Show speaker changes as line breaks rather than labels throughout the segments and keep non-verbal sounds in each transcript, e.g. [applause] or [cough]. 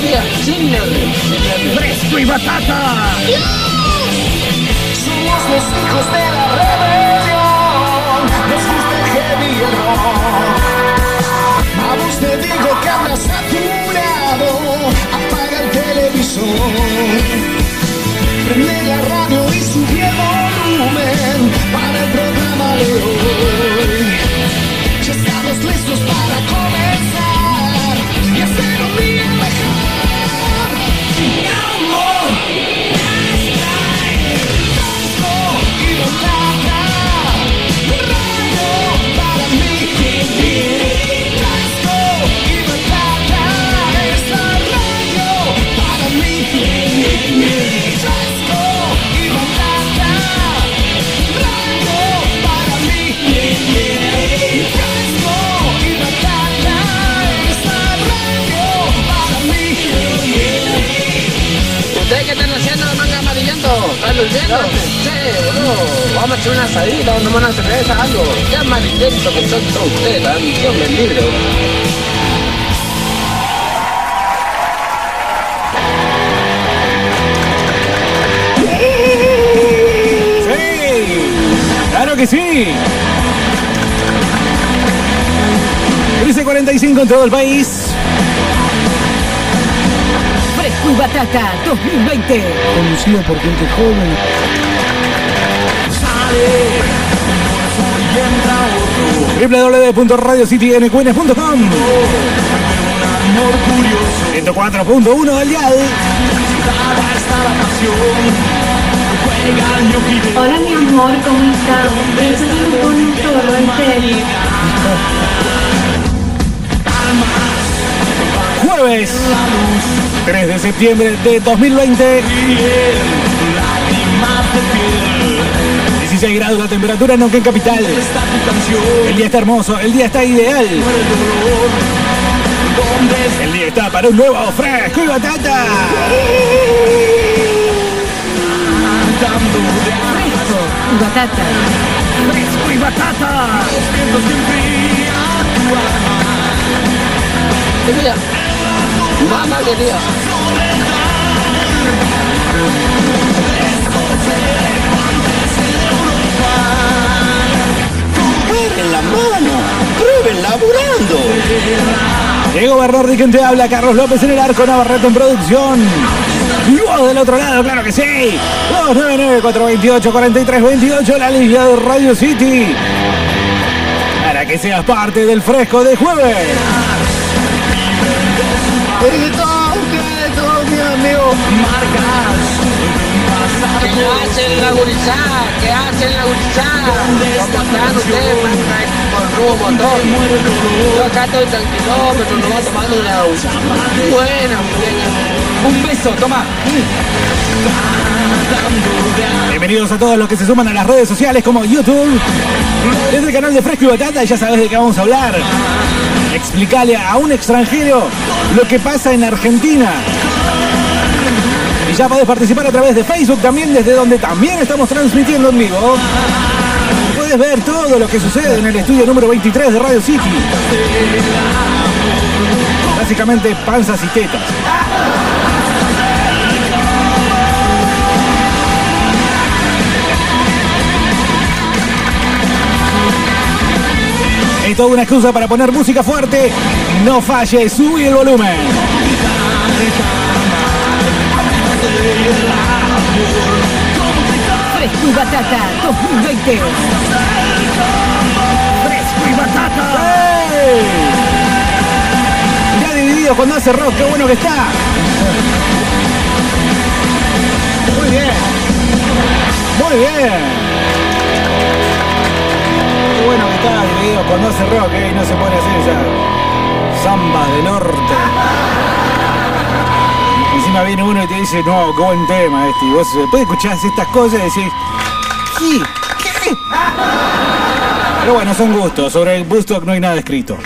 nervios, sin nervios.
¡Fresco y batata!
Somos los hijos de la rebelión. Nos gusta el heavy el rock. A vos te digo que andas saturado. Apaga el televisor. Prende la radio y sube el volumen para el programa de hoy.
Boludo. Vamos a hacer una asadita, vamos a tomar una cerveza, algo. Qué amarillento que son todos ustedes, la Dios me libre.
¡Claro que sí! 13.45 en todo el país.
Batata 2020.
Conducido por gente joven. www.radiocitynqns.com 104.1 al dial.
Hola mi amor, ¿cómo estás? Eso pone un toro, en serio. [laughs]
Jueves 3 de septiembre de 2020. 16 grados la temperatura en Neuquén Capital. El día está hermoso, el día está ideal. El día está para un nuevo fresco y batata.
Fresco y Batata.
Fresco y batata.
Mamá quería.
en la mano, prueben laburando.
Diego Bernardi, quien te habla, Carlos López en el arco, Navarrete en producción. Y vos del otro lado, claro que sí. 299-428-4328, la liga de Radio City. Para que seas parte del fresco de jueves.
¿Qué hacen la gurizada? ¿Qué hacen la gurizada? ¿Cómo están ustedes, manga? Con rumbo motor. Yo acá estoy tranquilo, pero no va tomando una buena.
Un beso, toma. Bienvenidos a todos los que se suman a las redes sociales como YouTube. Desde el canal de Fresco y Batata ya sabes de qué vamos a hablar. Explicarle a un extranjero lo que pasa en Argentina. Y ya podés participar a través de Facebook también, desde donde también estamos transmitiendo en vivo. Puedes ver todo lo que sucede en el estudio número 23 de Radio City. Básicamente panzas y tetas. Es toda una excusa para poner música fuerte. No falle, sube el volumen.
Fresco y Batata 2020.
¡Fresco y batata! Ya dividido cuando hace rock, qué bueno que está. Muy bien. Muy bien. Qué bueno que está dividido cuando hace rock, ¿eh? y no se a hacer esa samba del norte. Encima viene uno y te dice, no, qué buen tema este. Y vos después escuchás estas cosas y decís, ¿qué? ¿Qué? Pero bueno, son gustos. Sobre el Bustock no hay nada escrito.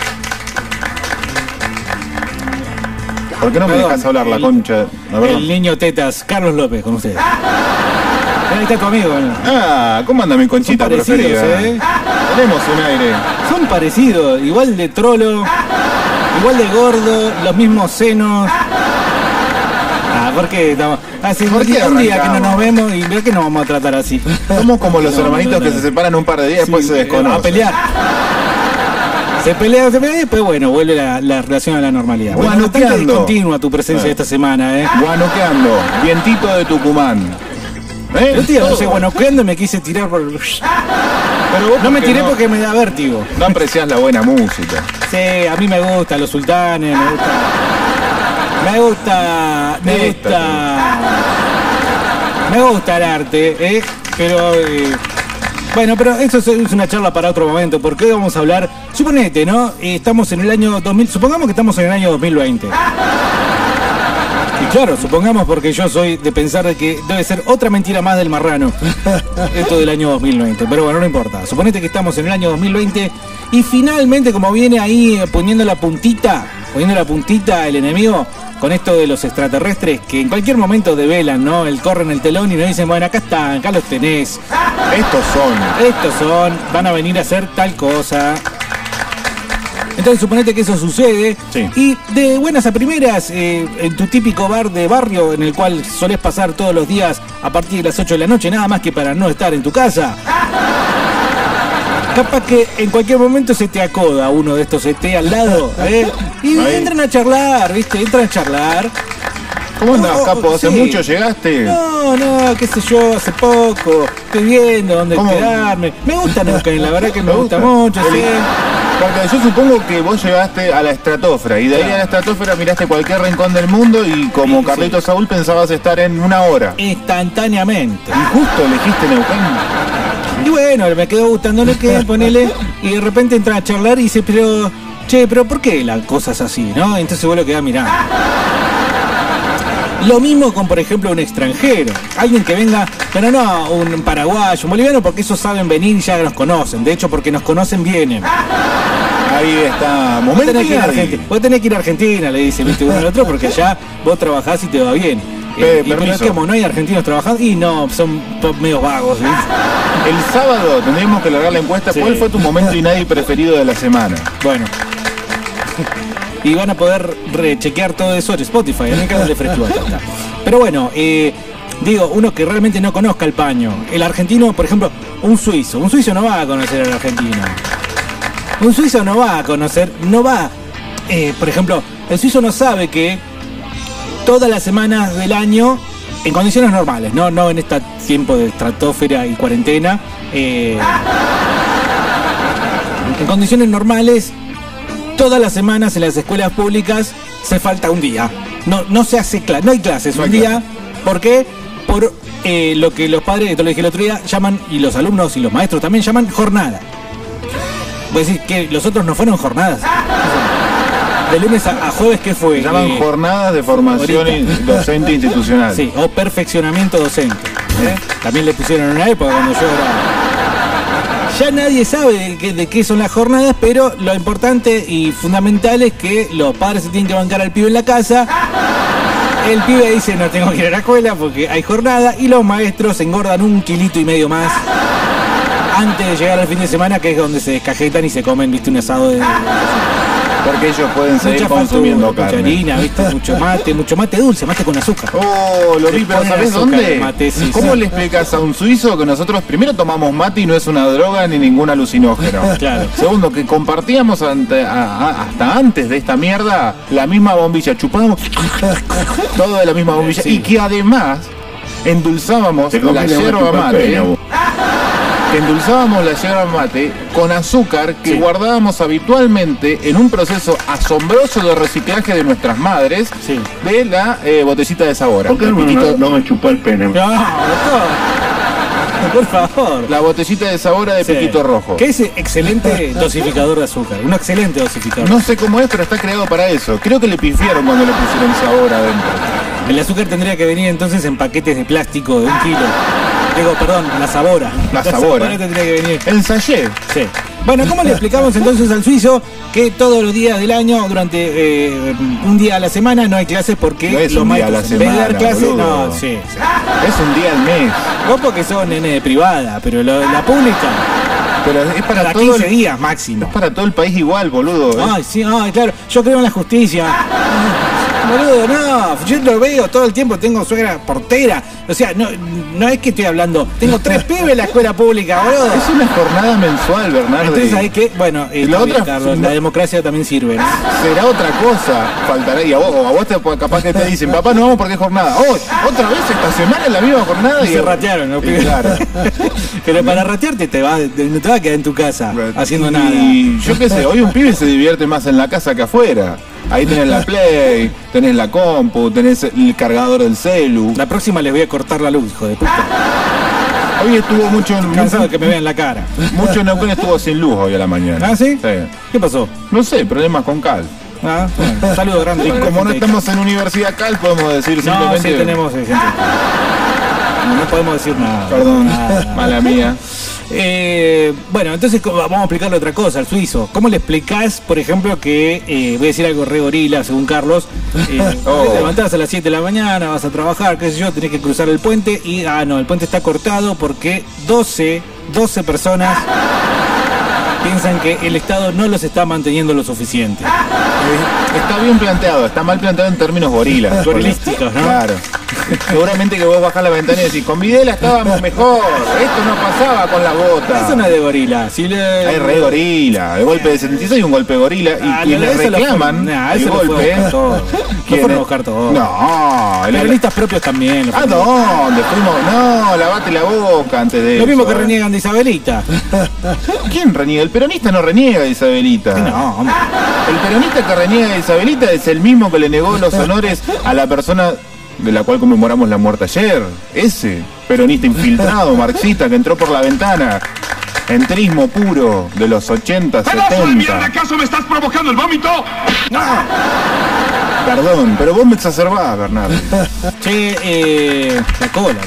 ¿Por qué no me
Perdón,
dejas hablar la
el-
concha? A ver.
El niño tetas, Carlos López, con ustedes. Ahí está tu amigo. ¿eh?
Ah, ¿cómo anda mi conchita
Son parecidos,
preferida?
¿eh?
Tenemos un aire.
Son parecidos, igual de trolo, igual de gordo, los mismos senos, Ah, ¿por qué? estamos- Hace
¿Por
un
qué
día, un día que no nos vemos y veo que nos vamos a tratar así.
Somos como los
No,
hermanitos
no, no,
que se separan un par de días y después se
eh,
desconocen.
A pelear. Se pelea, se pelea y después, bueno, vuelve la, la relación a la normalidad. Bueno, bastante discontinua tu presencia
Eh.
esta semana, ¿eh?
Guanuqueando, vientito de Tucumán. ¿Eh?
Yo, tío, no sé, bueno, cuando me quise tirar por...
Pero vos
No me
porque
tiré porque me da vértigo.
No apreciás la buena música.
Sí, a mí me gusta los sultanes, me gusta. Me gusta. Me gusta. Me gusta el arte, ¿eh? Pero. eh, bueno, pero eso es- una charla para otro momento, porque hoy vamos a hablar. Suponete, ¿no? Eh, Estamos en el año 2000. Supongamos que estamos en el año 2020. Y claro, supongamos porque yo soy de pensar de que debe ser otra mentira más del marrano. [laughs] Esto del año 2020. Pero bueno, no importa. Suponete que estamos en el año 2020 y finalmente como viene ahí poniendo la puntita, poniendo la puntita el enemigo con esto de los extraterrestres que en cualquier momento develan, ¿no? El corren el telón y nos dicen, bueno, acá están, acá los tenés.
Estos son.
Estos son, van a venir a hacer tal cosa. Entonces suponete que eso sucede
Sí.
y de buenas a primeras, eh, en tu típico bar de barrio en el cual solés pasar todos los días a partir de las 8 de la noche, nada más que para no estar en tu casa. Capaz que en cualquier momento se te acoda uno de estos ET al lado ¿eh? y
Ahí.
entran a charlar, ¿viste? Entran a charlar.
¿Cómo andás,
Oh, oh,
capo? ¿Hace
sí.
mucho llegaste?
No, no, qué sé yo, hace poco. Estoy viendo dónde
¿Cómo?
quedarme. Me gusta Neuquén, la verdad que me,
¿Te
gusta,
gusta?
mucho, sí.
Porque yo supongo que vos llegaste a la estratosfera y de ahí
Claro.
a la estratosfera miraste cualquier rincón del mundo y como
Sí,
Carlito Saúl pensabas estar en una hora.
Instantáneamente.
Y justo elegiste Neuquén.
Y bueno, me quedó gustando Neuquén, ponele, y de repente entra a charlar y dice, pero, che, pero ¿por qué la cosa es así, no? Entonces vos lo quedás mirando. Lo mismo con, por ejemplo, un extranjero. Alguien que venga, pero no un paraguayo, un boliviano, porque esos saben venir y ya nos conocen. De hecho, porque nos conocen, vienen.
Ahí está.
Vos
Momento
tenés, que ir a. Argentina, vos tenés que ir a Argentina, le dice, viste uno al otro, porque allá vos trabajás y te va bien.
Eh,
y pero es que no hay argentinos trabajando, y no, son medio vagos.
El sábado tendríamos que largar la encuesta.
Sí.
¿Cuál fue tu momento [laughs] y nadie preferido de la semana?
Bueno. Y van a poder rechequear todo eso en Spotify, en el canal de. Pero bueno, eh, digo, uno que realmente no conozca el paño. El argentino, por ejemplo, un suizo. Un suizo no va a conocer al argentino. Un suizo no va a conocer, no va. eh, por ejemplo, el suizo no sabe que todas las semanas del año, en condiciones normales, no, no en este tiempo de estratosfera y cuarentena, eh, en condiciones normales, todas las semanas en las escuelas públicas se falta un día. No, no se hace clase, no hay clases
No
un día. ¿Por qué? Por eh, lo que los padres, esto lo dije el otro día, llaman, y los alumnos y los maestros también llaman jornada. Vos decís que los otros no fueron jornadas. De lunes a, a jueves, ¿qué fue?
Se llaman
Eh,
jornadas de formación in- docente institucional.
Sí, o perfeccionamiento docente. ¿eh? También le pusieron en una época cuando yo era. Ya nadie sabe de qué, de qué son las jornadas, pero lo importante y fundamental es que los padres se tienen que bancar al pibe en la casa. El pibe dice no tengo que ir a la escuela porque hay jornada y los maestros engordan un kilito y medio más antes de llegar al fin de semana, que es donde se descajetan y se comen, viste, un asado de
Porque ellos pueden seguir
mucha
consumiendo
factura,
carne.
harina, viste, mucho mate, mucho mate dulce, mate con azúcar.
Oh, lo vi, pero ¿sabes dónde?
mate, sí,
¿Cómo
sí.
le explicas a un suizo que nosotros primero tomamos mate y no es una droga ni ningún alucinógeno? [laughs]
Claro.
Segundo, que compartíamos ante- a- a- hasta antes de esta mierda la misma bombilla, chupábamos [laughs] todo de la misma bombilla
Sí.
y que además endulzábamos la yerba mate. Endulzábamos la yerba mate con azúcar que
Sí.
guardábamos habitualmente en un proceso asombroso de reciclaje de nuestras madres
Sí.
de la eh, botellita de sabor.
¿Por qué no, no, no me chupó el pene?
No, doctor. [laughs] Por favor.
La botellita de sabor de
Sí.
piquito rojo.
Que es excelente dosificador de azúcar. Un excelente dosificador.
No sé cómo es, pero está creado para eso. Creo que le pifiaron cuando le pusieron sabor adentro.
El azúcar tendría que venir entonces en paquetes de plástico de un kilo. Digo, perdón, la sabora.
La sabora.
tendría que venir.
Ensayé.
Sí. Bueno, ¿cómo le explicamos entonces al suizo que todos los días del año, durante eh, un día a la semana, no hay clases porque
No es
los
un día a
maestros,
la
en vez de dar clases, no, sí, sí.
Es un día al mes.
Vos porque sos nene de privada, pero lo- la pública,
Pero es para
cada
todo
15
el,
días máximo.
es para todo el país igual, boludo. ¿eh?
Ay, sí, ay, claro, yo creo en la justicia. Boludo, no. Yo lo veo todo el tiempo, tengo suegra portera. O sea, no, no es que estoy hablando. Tengo tres [laughs] pibes en la escuela pública, boludo.
Es una jornada mensual, Bernardo.
Entonces hay que, bueno, eh,
la otra-
Carlos, la democracia también sirve. ¿no?
Será otra cosa. Faltará. Y a vos, a vos te, capaz que te dicen, papá, no vamos porque es jornada. Oh, otra vez estacionar en la misma jornada.
Y se ratearon, ¿no?
Y claro. [laughs]
Pero para ratearte te va, te- no te va a quedar en tu casa haciendo nada.
Y yo qué sé, hoy un pibe se divierte más en la casa que afuera. Ahí tenés la Play, tenés la compu, tenés el cargador del celu.
La próxima les voy a cortar la luz, hijo de puta.
Hoy estuvo mucho en
Cansado de que me vean la cara.
Mucho en Neuquén estuvo sin luz hoy a la mañana.
¿Ah, sí? ¿Qué pasó?
No sé, problemas con Cal.
Ah, bueno, saludo grande.
Y como no estamos en Universidad Cal, podemos decir
No,
simplemente.
sí tenemos gente. No, no podemos decir nada.
Perdón,
Nada.
mala mía.
Eh, bueno, entonces vamos a explicarle otra cosa al suizo. ¿Cómo le explicás, por ejemplo, que eh, voy a decir algo re gorila, según Carlos? eh, [laughs]
Oh.
Te levantás a las 7 de la mañana, vas a trabajar, qué sé yo, tenés que cruzar el puente y, ah, no, el puente está cortado porque 12, 12 personas piensan que el Estado no los está manteniendo lo suficiente.
Eh, Está bien planteado, está mal planteado en términos gorilas.
Gorilísticos, ¿no?
Claro. Seguramente que vos bajás la ventana y decís, con Videla estábamos mejor, esto no pasaba con la bota.
Eso no es de gorila. Si le...
Hay re gorila, el golpe de 76 hay un golpe gorila y
Ah,
quienes
no, lo
reclaman
nah,
el
eso lo
golpe. [laughs]
Lo
¿quiénes?
fueron a buscar todo.
No, el-
Peronistas propios también. lo
¿A
fueron a buscar.
dónde? Fuimos. No, lavate la boca antes de
Lo mismo
eso,
que
eh.
reniegan de Isabelita. [laughs]
¿Quién reniega? El peronista no reniega de Isabelita.
No, hombre.
El peronista que reniega de Isabelita es el mismo que le negó los honores a la persona de la cual conmemoramos la muerte ayer. Ese peronista infiltrado, marxista, que entró por la ventana. Entrismo puro de los 80, 70.
¿Acaso me estás provocando el vómito?
Perdón, pero vos me exacerbás, Bernardo.
Che, eh, la cola.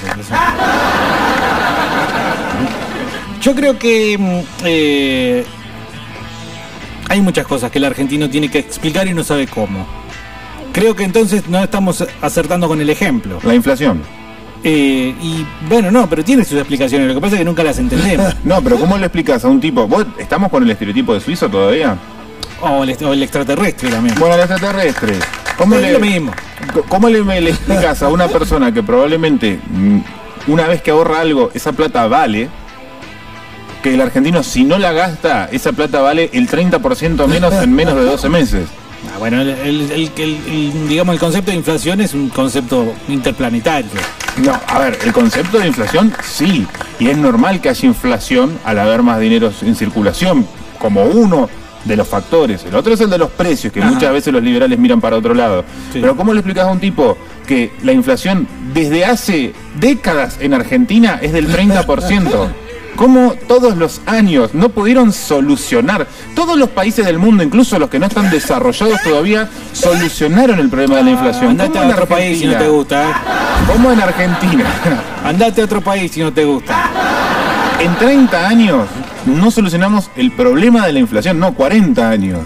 Yo creo que mm, eh, hay muchas cosas que el argentino tiene que explicar y no sabe cómo. Creo que entonces no estamos acertando con el ejemplo.
La inflación.
Eh, y bueno, no, pero tiene sus explicaciones. Lo que pasa es que nunca las entendemos. [laughs]
No, pero ¿cómo le explicas a un tipo? ¿Vos estamos con el estereotipo de suizo todavía?
O el, o el extraterrestre también.
Bueno, el extraterrestre. ¿Cómo le,
lo mismo.
¿Cómo le, le explicas a una persona que probablemente mm, una vez que ahorra algo, esa plata vale? Que el argentino, si no la gasta, esa plata vale el 30% menos en menos de 12 meses.
Ah, bueno, el, digamos el concepto de inflación es un concepto interplanetario.
No, a ver, el concepto de inflación sí, y es normal que haya inflación al haber más dinero en circulación, como uno de los factores. El otro es el de los precios, que
Ajá.
muchas veces los liberales miran para otro lado.
Sí.
Pero ¿cómo le explicas a un tipo que la inflación desde hace décadas en Argentina es del 30%? [laughs] ¿Cómo todos los años no pudieron solucionar? Todos los países del mundo, incluso los que no están desarrollados todavía, solucionaron el problema de la inflación.
Andate
¿Cómo
a otro país si no te gusta. ¿eh?
¿Cómo en Argentina? [laughs]
Andate a otro país si no te gusta.
En 30 años no solucionamos el problema de la inflación, no, 40 años.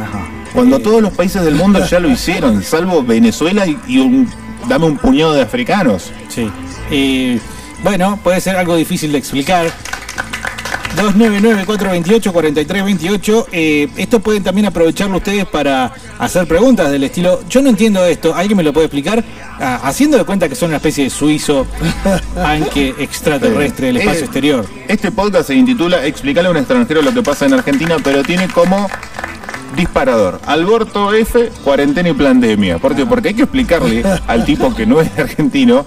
Ajá.
Cuando
Eh,
todos los países del mundo ya lo hicieron, salvo Venezuela y, y un, dame un puñado de africanos.
Sí. Eh, bueno, puede ser algo difícil de explicar. 299-428-4328. Eh, esto pueden también aprovecharlo ustedes para hacer preguntas del estilo, yo no entiendo esto, ¿alguien me lo puede explicar? Ah, haciendo de cuenta que son una especie de suizo, [laughs] aunque extraterrestre del espacio
Eh,
exterior.
Este podcast se intitula Explicarle a un extranjero lo que pasa en Argentina, pero tiene como disparador Alberto F, cuarentena y pandemia. ¿Por qué? Porque hay que explicarle [laughs] al tipo que no es argentino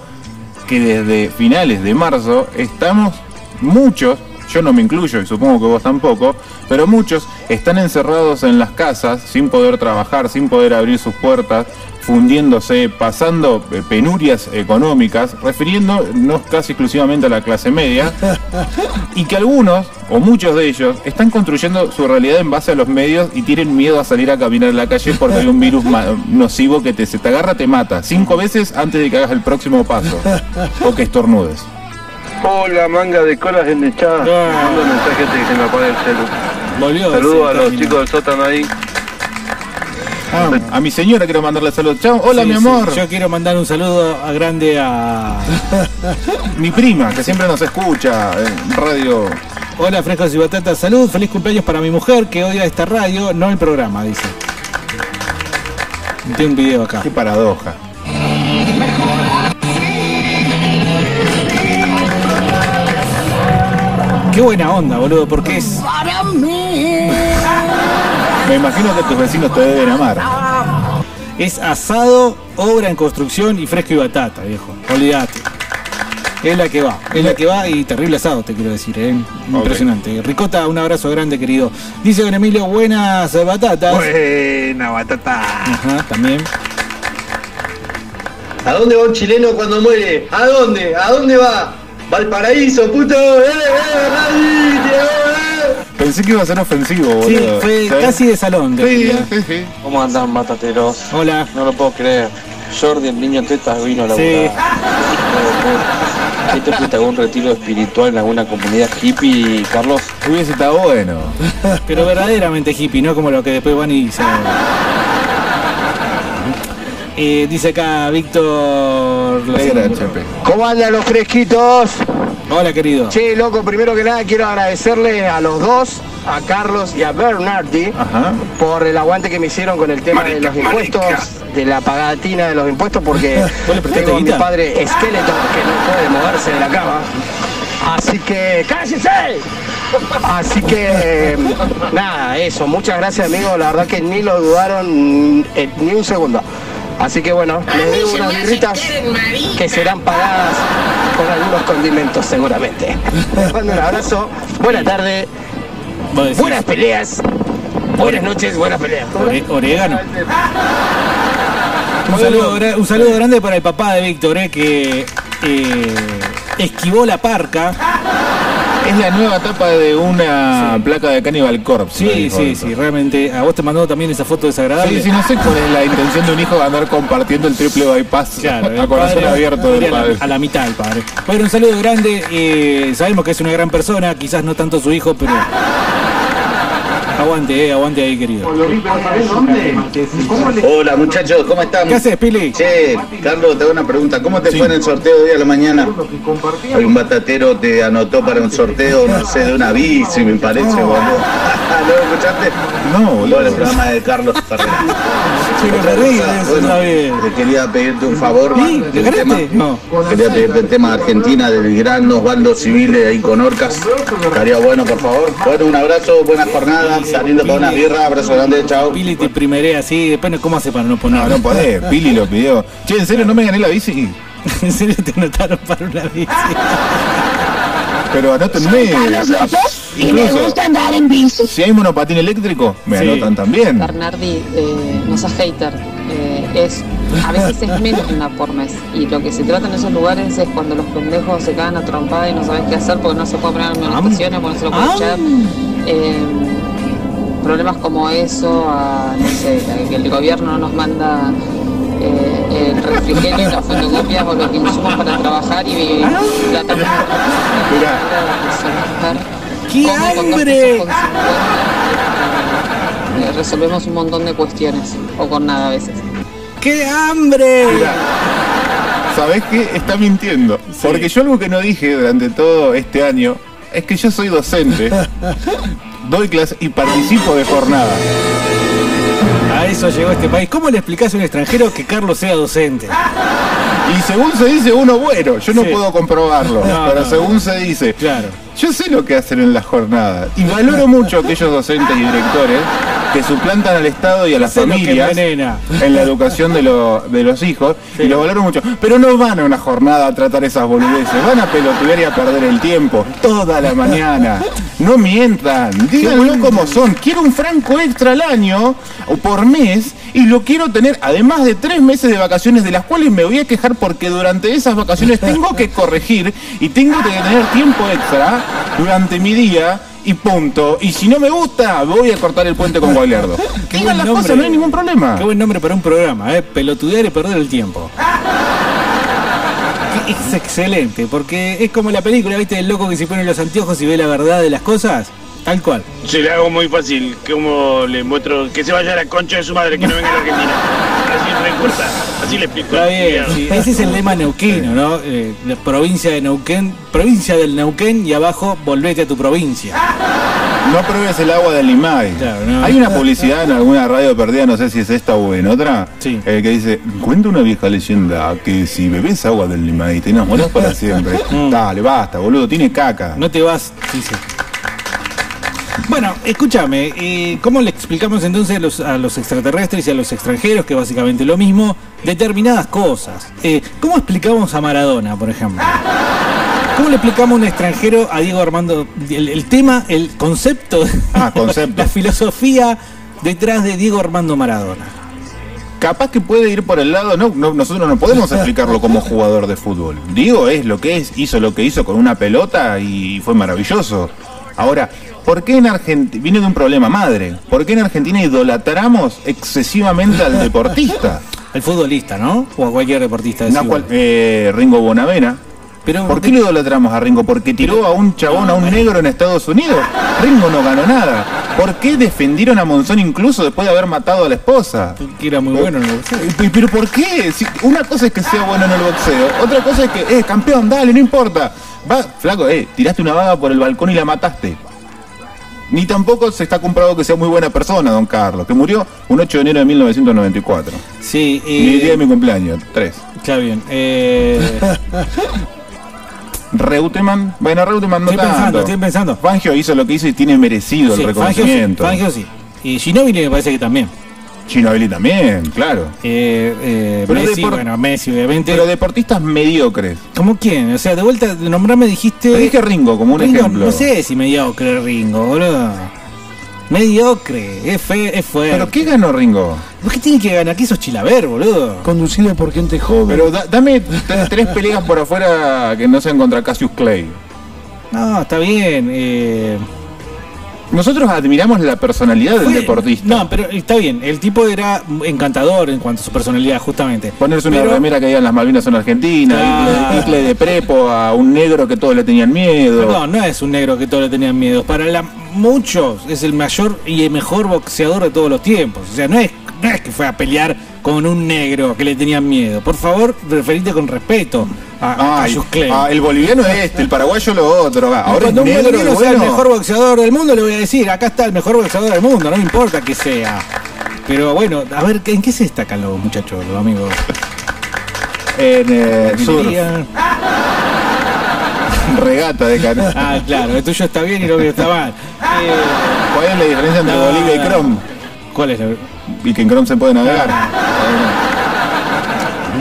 que desde finales de marzo estamos muchos, yo no me incluyo y supongo que vos tampoco, pero muchos están encerrados en las casas sin poder trabajar, sin poder abrir sus puertas, fundiéndose, pasando eh, penurias económicas, refiriéndonos casi exclusivamente a la clase media, [laughs] y que algunos, o muchos de ellos, están construyendo su realidad en base a los medios y tienen miedo a salir a caminar en la calle porque hay un virus nocivo que te, se te agarra, te mata, cinco veces antes de que hagas el próximo paso, o que estornudes.
Hola, manga de colas en el chat.
Ah.
Mando mensaje que se me apague el celu.
Volvió
Saludos a los chicos del sótano ahí.
Ah, a mi señora quiero mandarle saludos. Chao, hola
Sí,
mi
sí,
amor.
Yo quiero mandar un saludo a grande a. [laughs]
Mi prima, que siempre nos escucha en radio.
Hola, frescos y batatas. Salud, feliz cumpleaños para mi mujer que odia esta radio, no el programa, dice. Tengo un video acá.
Qué paradoja.
Qué buena onda, boludo, porque es.
Me imagino que tus vecinos te deben amar.
Es asado, obra en construcción y fresco y batata, viejo. Olvídate. Es la que va, es la que va y terrible asado, te quiero decir, ¿eh? Impresionante. Ricota, un abrazo grande, querido. Dice don Emilio, buenas batatas.
Buena batata.
Ajá, también.
¿A dónde va un chileno cuando muere? ¿A dónde? ¿A dónde va? Valparaíso, puto. ¡Eh, eh, nadie, eh!
Pensé que iba a ser ofensivo,
Sí,
boludo.
fue
¿Sabes?
casi de salón. de
Sí, sí, sí.
¿Cómo andan, batateros?
Hola.
No lo puedo creer. Jordi, el niño tetas, vino a la
Sí.
¿Ahí te fuiste algún retiro espiritual en alguna comunidad hippie, Carlos?
Hubiese estado bueno. [laughs]
Pero verdaderamente hippie, no como lo que después van y se. Eh, dice acá Víctor.
¿Cómo andan los fresquitos?
Hola, querido.
Che, loco, primero que nada quiero agradecerle a los dos, a Carlos y a Bernardi,
Ajá.
por el aguante que me hicieron con el tema de los impuestos, de la pagatina de los impuestos, porque [laughs]
¿Vos le prestaste
tengo a mi padre esqueleto que no puede moverse de la cama. Así que, ¡cállese! Así que, nada, eso. Muchas gracias, amigo. La verdad que ni lo dudaron eh, ni un segundo. Así que bueno, les debo unas birritas que serán pagadas con algunos condimentos seguramente. [laughs] Les mando un abrazo, buena tarde, buenas peleas, buenas noches, buenas peleas.
ore- orégano. [laughs] Un saludo, gra- un saludo grande para el papá de Víctor, eh, que eh, esquivó la parca.
Es la nueva etapa de una placa de Cannibal Corpse.
Sí, sí, sí, realmente. A vos te mandó también esa foto desagradable.
Sí, sí, no sé cuál es la intención de un hijo de andar compartiendo el triple bypass
Claro,
a corazón
padre
abierto del
a la-
padre.
A la mitad el padre. Bueno, un saludo grande. eh, sabemos que es una gran persona, quizás no tanto su hijo, pero. Aguante, eh, aguante ahí, querido.
Hola muchachos, ¿cómo están?
¿Qué haces, Pili?
Che, Carlos, te hago una pregunta. ¿Cómo te
Sí.
fue en el sorteo de hoy a la mañana? Un batatero te anotó para un sorteo, no sé, de una bici, me parece, boludo. ¿No lo escuchaste?
No, boludo.
El programa de Carlos te quería pedirte un favor.
¿Sí? No.
Quería pedirte el tema de Argentina del gran Osvaldo Civile ahí con Orcas. Estaría bueno, por favor. Bueno, un abrazo, buena jornada, saliendo para una birra, abrazo grande, chao.
Pili te primeré así, después no- cómo hace para no
No,
poner.
no podés. Pili lo pidió. Che, ¿en serio no me gané la bici? [laughs]
en serio te anotaron para una bici.
Pero anótenme. Incluso,
andar en bici.
si hay monopatín eléctrico, me
Sí.
anotan también.
Bernardi, eh, no seas hater, eh, es, a veces es menos una por mes. Y lo que se trata en esos lugares es cuando los pendejos se cagan a trompada y no saben qué hacer porque no se puede poner manifestaciones, porque no se lo puede
Am.
echar. Eh, problemas como eso, a, no sé, a que el gobierno no nos manda eh, el refrigerio, las fotocopias o los insumos para trabajar y la tarjeta.
¡Qué
Come con dos
hambre!
eh, resolvemos un montón de cuestiones, o con nada a veces.
¡Qué hambre!
Mirá, ¿Sabés qué? Está mintiendo. Porque yo algo que no dije durante todo este año es que yo soy docente, [laughs] doy clases y participo de jornada.
A eso llegó este país. ¿Cómo le explicás a un extranjero que Carlos sea docente?
Y según se dice uno bueno, yo no
Sí.
puedo comprobarlo,
No,
pero
no.
según se dice,
Claro.
Yo sé lo que hacen en las jornadas y valoro mucho a aquellos docentes y directores que suplantan al Estado y a las
Sé lo que
familias
envenena.
en la educación de, lo- de los hijos y lo valoro mucho. Pero no van a una jornada a tratar esas boludeces, van a pelotudear y a perder el tiempo toda la mañana. No mientan, díganlo como son. Quiero un franco extra al año o por mes y lo quiero tener además de tres meses de vacaciones de las cuales me voy a quejar porque durante esas vacaciones tengo que corregir y tengo que tener tiempo extra durante mi día y punto. Y si no me gusta, voy a cortar el puente con Gualeardo. [laughs]
Qué
Digan las
nombre.
cosas, no hay ningún problema.
Qué buen nombre para un programa, ¿eh? Pelotudear y perder el tiempo. [laughs] Es excelente, porque es como la película, ¿viste? El loco que se pone los anteojos y ve la verdad de las cosas. Tal cual.
Se le hago muy fácil, como le muestro que se vaya a la concha de su madre, que no venga a la Argentina. Así corta, así le explico.
Está bien, sí. Ese es el lema neuquino, ¿no? Eh, la provincia de Neuquén, provincia del Neuquén y abajo volvete a tu provincia.
No pruebes el agua del Limay.
no.
Hay una publicidad en alguna radio perdida, no sé si es esta o en otra, eh, que dice, cuenta una vieja leyenda que si bebes agua del Limay te enamoras para siempre. Dale, basta, boludo, tiene caca.
No te vas, dice. Bueno, escúchame, eh, ¿cómo le explicamos entonces a los, a los extraterrestres y a los extranjeros, que básicamente lo mismo, determinadas cosas? Eh, ¿Cómo explicamos a Maradona, por ejemplo? ¿Cómo le explicamos a un extranjero a Diego Armando el, el tema, el concepto,
Ah, [laughs] concepto.
la filosofía detrás de Diego Armando Maradona?
Capaz que puede ir por el lado, no, no, nosotros no podemos [laughs] explicarlo como jugador de fútbol. Digo, es lo que es, hizo lo que hizo con una pelota y fue maravilloso. Ahora, ¿por qué en Argentina, viene de un problema madre, ¿por qué en Argentina idolatramos excesivamente al deportista? [laughs]
Al futbolista, ¿no? O a cualquier deportista.
No, cual- eh, Ringo Bonavena.
Pero,
¿Por qué lo idolatramos a Ringo? ¿Porque tiró a un chabón, a un negro en Estados Unidos? Ringo no ganó nada. ¿Por qué defendieron a Monzón incluso después de haber matado a la esposa?
Que era muy bueno en el boxeo.
Eh, ¿Pero por qué? Si una cosa es que sea bueno en el boxeo, otra cosa es que, eh, campeón, dale, no importa. Va, flaco, eh, tiraste una vaga por el balcón y la mataste. Ni tampoco se está comprobado que sea muy buena persona, don Carlos, que murió un 8 de enero de 1994.
Sí,
Mi día de mi cumpleaños, 3.
Está bien. Eh, [laughs]
Reutemann, bueno, Reutemann no
Estoy pensando, estoy pensando.
Fangio hizo lo que hizo y tiene merecido
sí,
el
Fangio sí,
reconocimiento.
Fangio sí. Y Ginóbili me parece que también.
Ginobili también, claro.
Eh, eh,
Pero
Messi, bueno, Messi obviamente.
Pero deportistas mediocres.
¿Cómo quién? O sea, de vuelta, de nombrarme dijiste...
Te dije Ringo como un
Ringo,
ejemplo.
No sé si mediocre Ringo, boludo. Mediocre, es, fe, es fuerte.
¿Pero qué ganó Ringo?
¿Por qué tiene que ganar? ¿Qué sos chilaver, boludo?
Conducido por gente joven.
Pero da- dame tres peleas por afuera que no sean contra Cassius Clay.
No, está bien. Eh...
Nosotros admiramos la personalidad del
Fue-
deportista.
No, pero está bien. El tipo era encantador en cuanto a su personalidad, justamente.
Ponerse una
Pero-
remera que digan las Malvinas son argentinas, y Hitler de prepo a un negro que todos le tenían miedo.
Perdón, no es un negro que todos le tenían miedo. Para la- muchos es el mayor y el mejor boxeador de todos los tiempos. O sea, no es, no es que fue a pelear con un negro que le tenían miedo. Por favor, referite con respeto a, a
Ay,
Cassius Clay.
ah, el boliviano es este, el paraguayo lo otro. Ahora
Cuando
es
un boliviano
es
sea el
bueno.
mejor boxeador del mundo, le voy a decir, acá está el mejor boxeador del mundo, no me importa que sea. Pero bueno, a ver, ¿en qué se destacan los muchachos, los amigos?
En eh, surf, regata de canoa. [laughs]
Ah, claro, el tuyo está bien y lo mío está mal. Eh,
¿Cuál es la diferencia entre
No,
Bolivia y. Chrome?
¿Cuál es la.?
Y que en Chrome se puede navegar.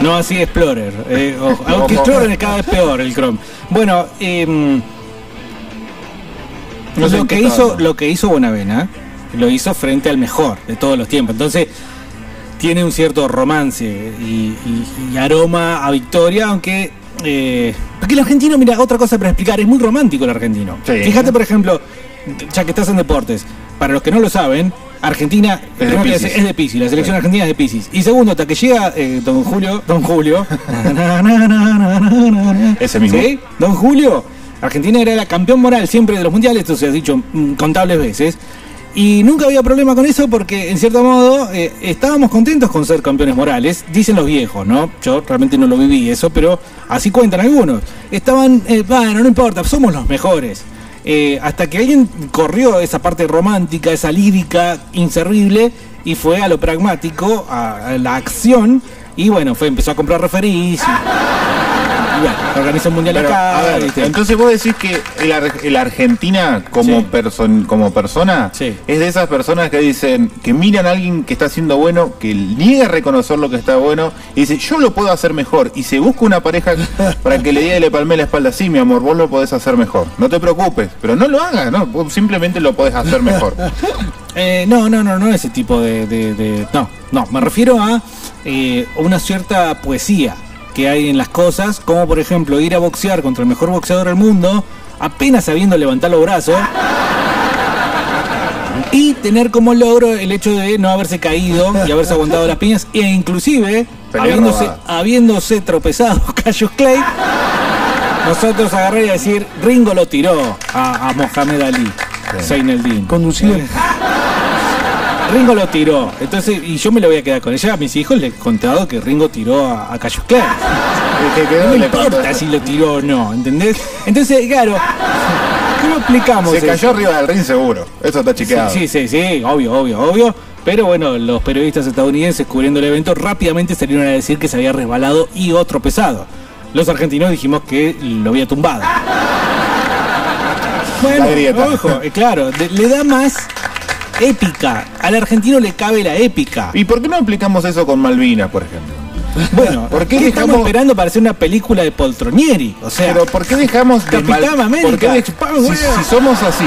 No así Explorer. Eh. [laughs] Aunque. Explorer es cada vez peor el Chrome. Bueno,
No sé
lo, que hizo, lo que hizo Bonavena lo hizo frente al mejor de todos los tiempos. Entonces, tiene un cierto romance y, y- y aroma a victoria, aunque. eh, porque el argentino, mira, otra cosa para explicar, es muy romántico el argentino.
Sí.
Fíjate, por ejemplo, ya que estás en deportes, para los que no lo saben, Argentina
de
primero que
Piscis.
es, es de Piscis, la selección argentina es de Piscis. Y segundo, hasta que llega eh, Don Julio, Don Julio, [laughs]
Ese mismo.
¿Sí? Don Julio, Argentina era la campeón moral siempre de los mundiales, esto se ha dicho mm, contables veces. Y nunca había problema con eso porque, en cierto modo, eh, estábamos contentos con ser campeones morales, dicen los viejos, ¿no? Yo realmente no lo viví eso, pero así cuentan algunos. Estaban, eh, bueno, no importa, somos los mejores. Eh, hasta que alguien corrió esa parte romántica, esa lírica inservible, y fue a lo pragmático, a, la acción, y bueno, fue, empezó a comprar referís. Bueno, organizó un mundial
Pero,
acá.
a ver,
¿viste?
entonces vos decís que el, ar- el Argentina como,
Sí.
como persona
Sí.
es de esas personas que dicen, que miran a alguien que está haciendo bueno, que niega a reconocer lo que está bueno y dice, yo lo puedo hacer mejor. Y se busca una pareja [laughs] para que le diga y le palme la espalda, sí, mi amor, vos lo podés hacer mejor. No te preocupes, pero no lo hagas, no, vos simplemente lo podés hacer mejor. [laughs]
Eh, no, no, no, no ese tipo de, de- de- No, no, me refiero a eh, una cierta poesía que hay en las cosas, como por ejemplo ir a boxear contra el mejor boxeador del mundo, apenas sabiendo levantar los brazos. Y tener como logro el hecho de no haberse caído y haberse aguantado las piñas, e inclusive, habiéndose, habiéndose tropezado [laughs] Cassius Clay, nosotros agarrar y decir, Ringo lo tiró a, a Mohamed Ali, Zaineldin.
Conducido.
Ringo lo tiró. Entonces, y yo me lo voy a quedar con ella. A mis hijos les he contado que Ringo tiró a, a [laughs] No me importa si lo tiró o no, ¿entendés? Entonces, claro. ¿Cómo explicamos
Se
eso?
cayó arriba del ring seguro. Eso está chequeado.
Sí, sí, sí, sí, obvio, obvio, obvio. Pero bueno, los periodistas estadounidenses cubriendo el evento rápidamente salieron a decir que se había resbalado y otro pesado. Los argentinos dijimos que lo había tumbado. Bueno, ojo, eh, claro, le da más épica. Al argentino le cabe la épica.
¿Y por qué no aplicamos eso con Malvinas, por ejemplo?
Bueno, [laughs]
¿Por qué
¿qué estamos esperando para hacer una película de Poltronieri? O sea,
Pero ¿por qué dejamos de
Capitán
mal-
América.
por qué de-
Chupame,
si, somos así,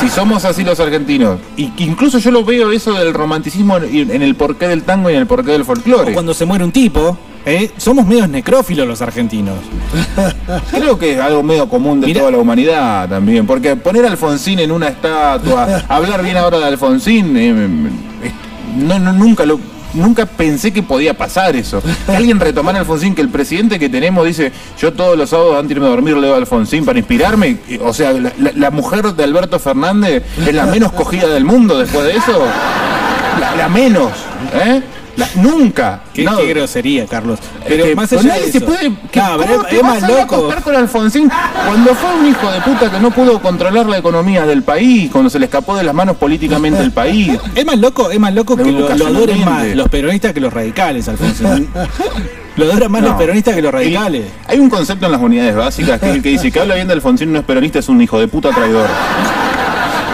si somos así los argentinos, y que incluso yo lo veo eso del romanticismo en, en el porqué del tango y en el porqué del folclore.
cuando se muere un tipo, ¿eh? somos medios necrófilos los argentinos. [laughs]
Creo que es algo medio común de toda la humanidad también, porque poner a Alfonsín en una estatua, [laughs] hablar bien ahora de Alfonsín, eh, eh, no, no, nunca lo nunca pensé que podía pasar eso. Que alguien retomara a Alfonsín, que el presidente que tenemos dice, yo todos los sábados antes de irme a dormir leo a Alfonsín para inspirarme. O sea, la, la- la mujer de Alberto Fernández es la menos cogida del mundo después de eso. La, la menos, ¿eh? La- nunca.
Qué,
No.
qué grosería, Carlos. Pero
Este,
más allá
nadie
de
se
eso,
puede. que-
No, pero
¿cómo
es,
te
es
vas
más
a
loco.
con Alfonsín cuando fue un hijo de puta que no pudo controlar la economía del país, cuando se le escapó de las manos políticamente el país. [laughs]
Es más loco, es más loco que lo, lo adoren más los peronistas que los radicales, Alfonsín. lo adoran más
No.
los peronistas que los radicales.
Hay un concepto en las unidades básicas que es el que dice que habla bien de Alfonsín no es peronista, es un hijo de puta traidor.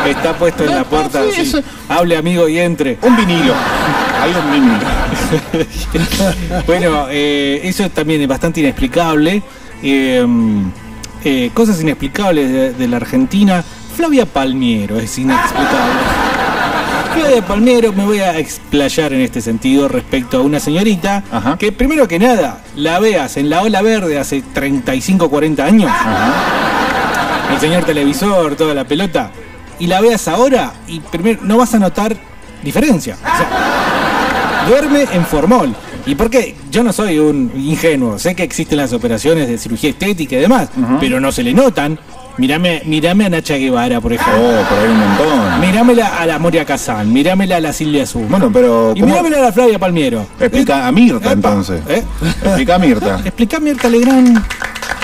Está puesto en la puerta.
sí,
Hable amigo y entre.
Un vinilo. Un
bueno, eh, eso también es bastante inexplicable. Eh, eh, cosas inexplicables de, de la Argentina. Flavia Palmiero es inexplicable. Flavia Palmiero, me voy a explayar en este sentido respecto a una señorita que primero que nada la veas en la ola verde hace 35, 40 años. El señor televisor, toda la pelota. Y la veas ahora y primero no vas a notar diferencia. O sea, duerme en formol. ¿Y por qué? Yo no soy un ingenuo. Sé que existen las operaciones de cirugía estética y demás, pero no se le notan. Mirame, mirame a Nacha Guevara, por ejemplo.
Oh, pero hay un montón.
Mirámela a la Moria Kazán, mirámela a la Silvia Azul.
Bueno, pero.
Y
¿cómo-
mirámela a la Flavia Palmiero.
Explica a Mirta entonces.
¿Eh?
Explica a Mirta.
Explica a Mirta Legrand.